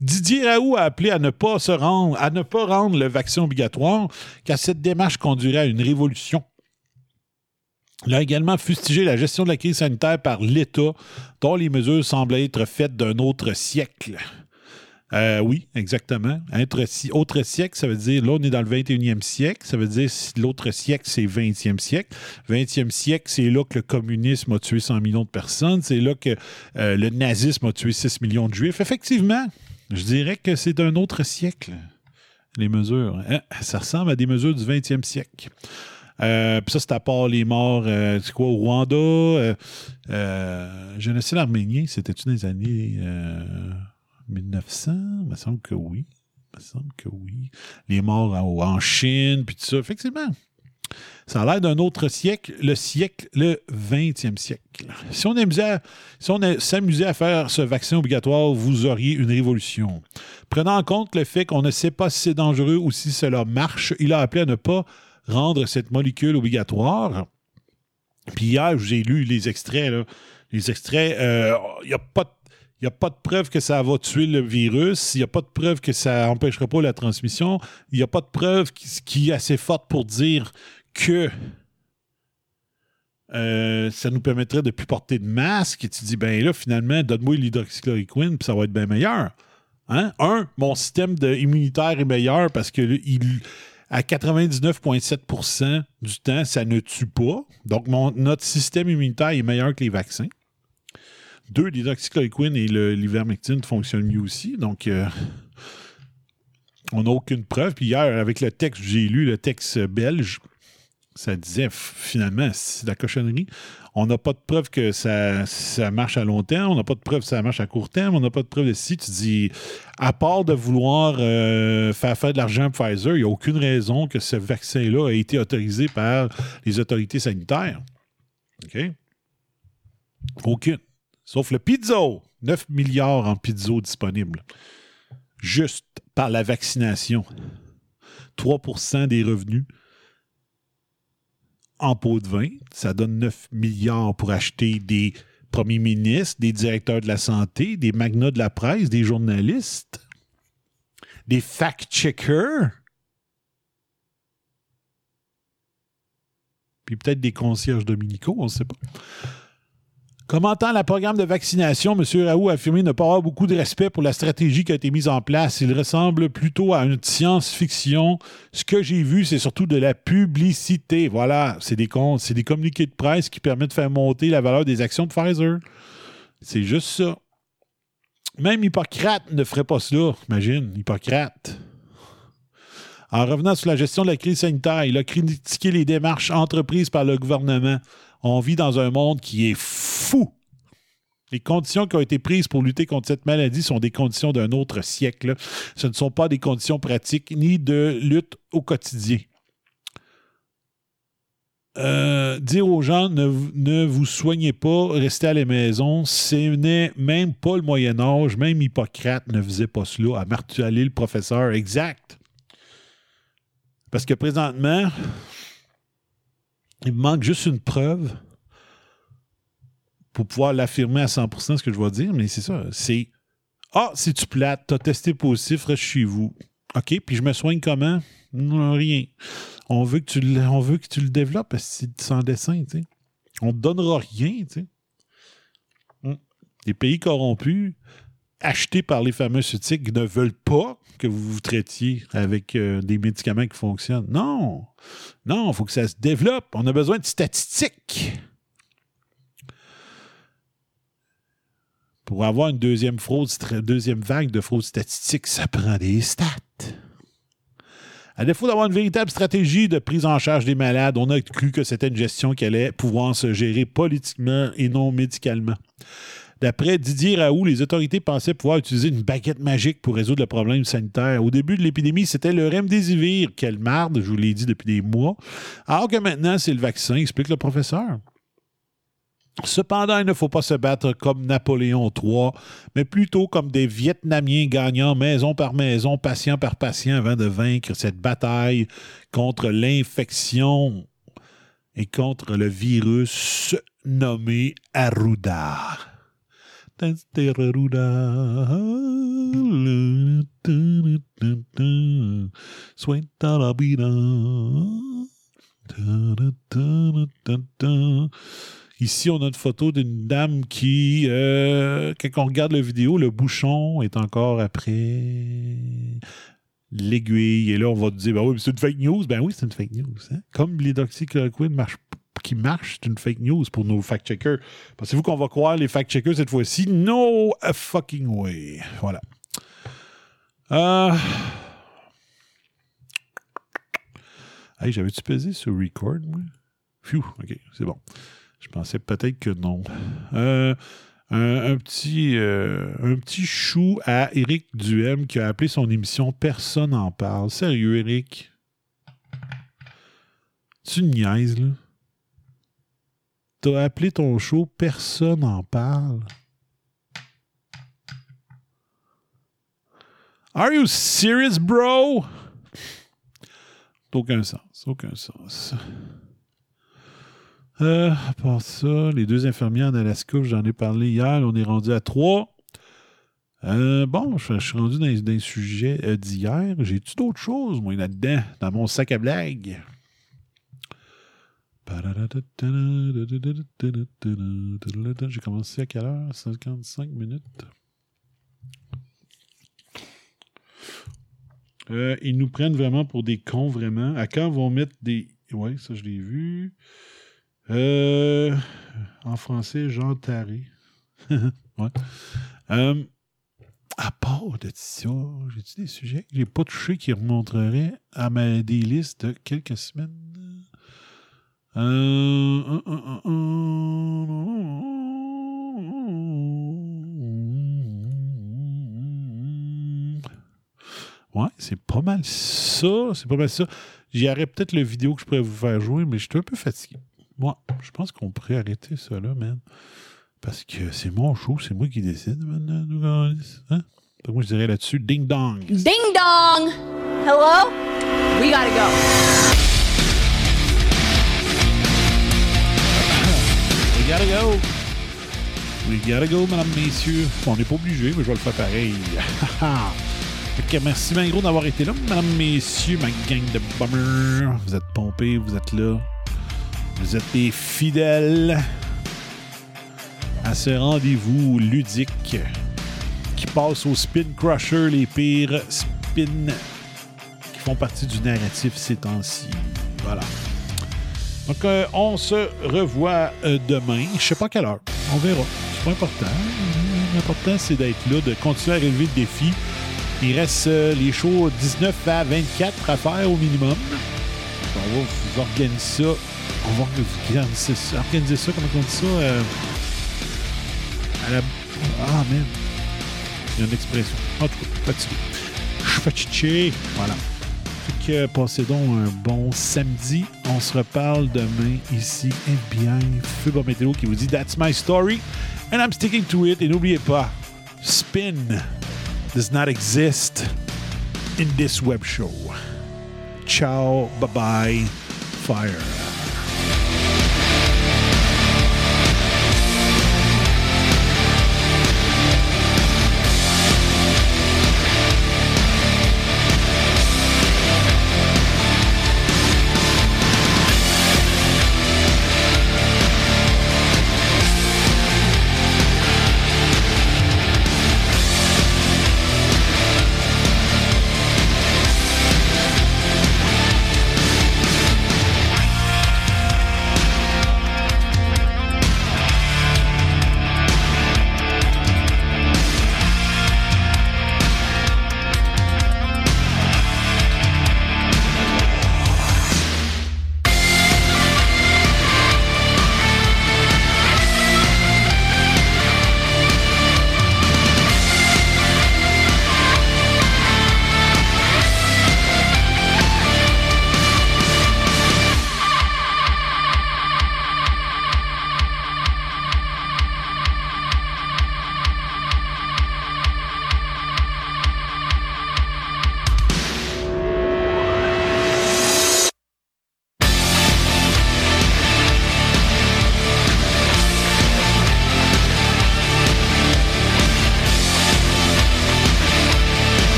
Didier Raoult a appelé à ne pas rendre, à ne pas rendre le vaccin obligatoire, car cette démarche conduirait à une révolution. Il a également fustigé la gestion de la crise sanitaire par l'État, dont les mesures semblent être faites d'un autre siècle. Euh, oui, exactement. Autre, siècle, ça veut dire, là, on est dans le 21e siècle. Ça veut dire, si l'autre siècle, c'est 20e siècle. 20e siècle, c'est là que le communisme a tué 100 millions de personnes. C'est là que euh, le nazisme a tué 6 millions de juifs. Effectivement, je dirais que c'est un autre siècle, les mesures. Hein? Ça ressemble à des mesures du 20e siècle. Euh, puis ça, c'est à part les morts, euh, c'est quoi, au Rwanda. Euh, génocide arménien, c'était-tu les années 1900? Il me semble que oui. Il me semble que oui. Les morts en, Chine, puis tout ça. Effectivement. Ça a l'air d'un autre siècle, le siècle, le 20e siècle. Si on s'amusait on à faire ce vaccin obligatoire, vous auriez une révolution. Prenant en compte le fait qu'on ne sait pas si c'est dangereux ou si cela marche, il a appelé à ne pas rendre cette molécule obligatoire. Puis hier, j'ai lu les extraits. Les extraits, il euh, n'y a pas de il n'y a pas de preuve que ça va tuer le virus. Il n'y a pas de preuve que ça n'empêchera pas la transmission. Il n'y a pas de preuve qui, est assez forte pour dire que euh, ça nous permettrait de plus porter de masque. Et tu dis, ben là, finalement, donne-moi l'hydroxychloroquine, puis ça va être bien meilleur. Hein? Un, mon système immunitaire est meilleur parce que il, à 99,7% du temps, ça ne tue pas. Donc, notre système immunitaire est meilleur que les vaccins. Deux, l'hydroxychloroquine et l'ivermectine fonctionnent mieux aussi. Donc, euh, on n'a aucune preuve. Puis hier, avec le texte, j'ai lu le texte belge, ça disait finalement, c'est de la cochonnerie. On n'a pas de preuve que ça, marche à long terme, on n'a pas de preuve que ça marche à court terme, on n'a pas de preuve de si. Tu dis, à part de vouloir euh, faire faire de l'argent à Pfizer, il n'y a aucune raison que ce vaccin-là ait été autorisé par les autorités sanitaires. OK? Aucune. Sauf le pizzo. 9 milliards en pizzo disponibles. Juste par la vaccination. 3% des revenus en pot de vin. Ça donne 9 milliards pour acheter des premiers ministres, des directeurs de la santé, des magnats de la presse, des journalistes, des fact-checkers, puis peut-être des concierges dominicaux, on ne sait pas. Commentant le programme de vaccination, M. Raoult a affirmé ne pas avoir beaucoup de respect pour la stratégie qui a été mise en place. Il ressemble plutôt à une science-fiction. Ce que j'ai vu, c'est surtout de la publicité. Voilà, c'est des, c'est des communiqués de presse qui permettent de faire monter la valeur des actions de Pfizer. C'est juste ça. Même Hippocrate ne ferait pas cela, imagine, Hippocrate. En revenant sur la gestion de la crise sanitaire, il a critiqué les démarches entreprises par le gouvernement. On vit dans un monde qui est fou. Les conditions qui ont été prises pour lutter contre cette maladie sont des conditions d'un autre siècle. Ce ne sont pas des conditions pratiques ni de lutte au quotidien. Euh, dire aux gens ne, vous soignez pas, restez à la maison, ce n'est même pas le Moyen Âge, même Hippocrate ne faisait pas cela, à marteler le professeur. Exact. Parce que présentement, il me manque juste une preuve pour pouvoir l'affirmer à 100% ce que je vais dire, mais c'est ça. C'est Ah, si tu plates, tu as testé positif, reste chez vous. OK, puis je me soigne comment? Rien. On veut que tu le, on veut que tu le développes sans dessin, tu sais. On te donnera rien, tu. Hmm. Les pays corrompus, achetés par les pharmaceutiques, ne veulent pas que vous vous traitiez avec euh, des médicaments qui fonctionnent. Non. Non, il faut que ça se développe. On a besoin de statistiques. Pour avoir une deuxième fraude, deuxième vague de fraude statistique, ça prend des stats. À défaut d'avoir une véritable stratégie de prise en charge des malades, on a cru que c'était une gestion qui allait pouvoir se gérer politiquement et non médicalement. D'après Didier Raoult, les autorités pensaient pouvoir utiliser une baguette magique pour résoudre le problème sanitaire. Au début de l'épidémie, c'était le remdesivir. Quelle marde, je vous l'ai dit depuis des mois. Alors que maintenant, c'est le vaccin, explique le professeur. Cependant, il ne faut pas se battre comme Napoléon III, mais plutôt comme des Vietnamiens gagnant maison par maison, patient par patient, avant de vaincre cette bataille contre l'infection et contre le virus nommé Arruda. Ici, on a une photo d'une dame qui, euh, quand on regarde la vidéo, le bouchon est encore après l'aiguille. Et là, on va te dire, ben oui, c'est une fake news. Ben oui, c'est une fake news. hein. Comme l'hydroxychloroquine marche, qui marche, c'est une fake news pour nos fact-checkers. Pensez-vous qu'on va croire les fact-checkers cette fois-ci? No fucking way. Voilà. Euh... Hey, j'avais-tu pesé sur record, moi? Phew, ok, c'est bon. Je pensais peut-être que non. Euh, un, petit, euh, un petit chou à Éric Duhem qui a appelé son émission Personne n'en parle. Sérieux, Éric? Tu niaises, là? T'as appelé ton show Personne n'en parle? Are you serious, bro? Aucun sens, aucun sens. Euh, à part ça, les deux infirmières d'Alaska, j'en ai parlé hier, on est rendu à trois. Euh, bon, je, suis rendu dans, les sujets euh, d'hier. J'ai-tu d'autres choses, moi, là-dedans, dans mon sac à blagues? J'ai commencé à quelle heure? 55 minutes. Ils nous prennent vraiment pour des cons, vraiment. À quand vont mettre des. Oui, ça, je l'ai vu. Euh, en français, Jean Taré. ouais. Euh, à part de ça, j'ai-tu des sujets? Que j'ai pas touchés qui remonteraient à ma, des listes de quelques semaines? Euh, Ouais, c'est pas mal ça. C'est pas mal ça. J'y aurais peut-être le vidéo que je pourrais vous faire jouer, mais je suis un peu fatigué. Moi, je pense qu'on pourrait arrêter ça là, man. Parce que c'est mon show, c'est moi qui décide maintenant. nous, Hein? Donc moi, je dirais là-dessus, ding dong. Ding dong! Hello? We gotta go. Gotta go. We gotta go, mesdames, messieurs. On n'est pas obligé, mais je vais le faire pareil. Que merci bien gros d'avoir été là, mesdames, messieurs, ma gang de bummers. Vous êtes pompés, vous êtes là. Vous êtes des fidèles à ce rendez-vous ludique qui passe au Spin Crusher, les pires spins qui font partie du narratif ces temps-ci. Voilà. Donc, euh, on se revoit euh, demain. Je sais pas quelle heure. On verra. C'est pas important. L'important, c'est d'être là, de continuer à relever le défi. Il reste euh, les shows 19 à 24 à faire au minimum. On va vous organiser ça. On va organiser ça. Organiser ça, comment on dit ça? à la... Ah, man. Il y a une expression. En tout cas, fatigué. Je suis fatigué. Voilà. Que passez donc un bon samedi. On se reparle demain ici. Et bien, Météo qui vous dit That's my story. And I'm sticking to it. Et n'oubliez pas, spin does not exist in this web show. Ciao, bye bye, fire.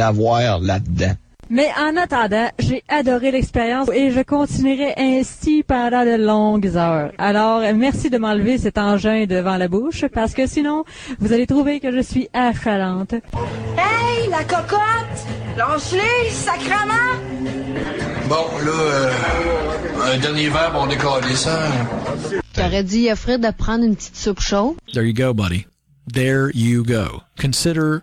À voir là-dedans. Mais en attendant, j'ai adoré l'expérience et je continuerai ainsi pendant de longues heures. Alors, merci de m'enlever cet engin devant la bouche parce que sinon, vous allez trouver que je suis achalante. Hey, la cocotte! Lance-les, sacrement! Bon, là, euh, un dernier verre, on décolle ça. J'aurais dit à Fred de prendre une petite soupe chaude. There you go, buddy. There you go. Consider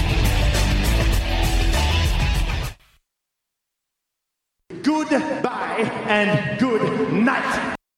Goodbye and good night.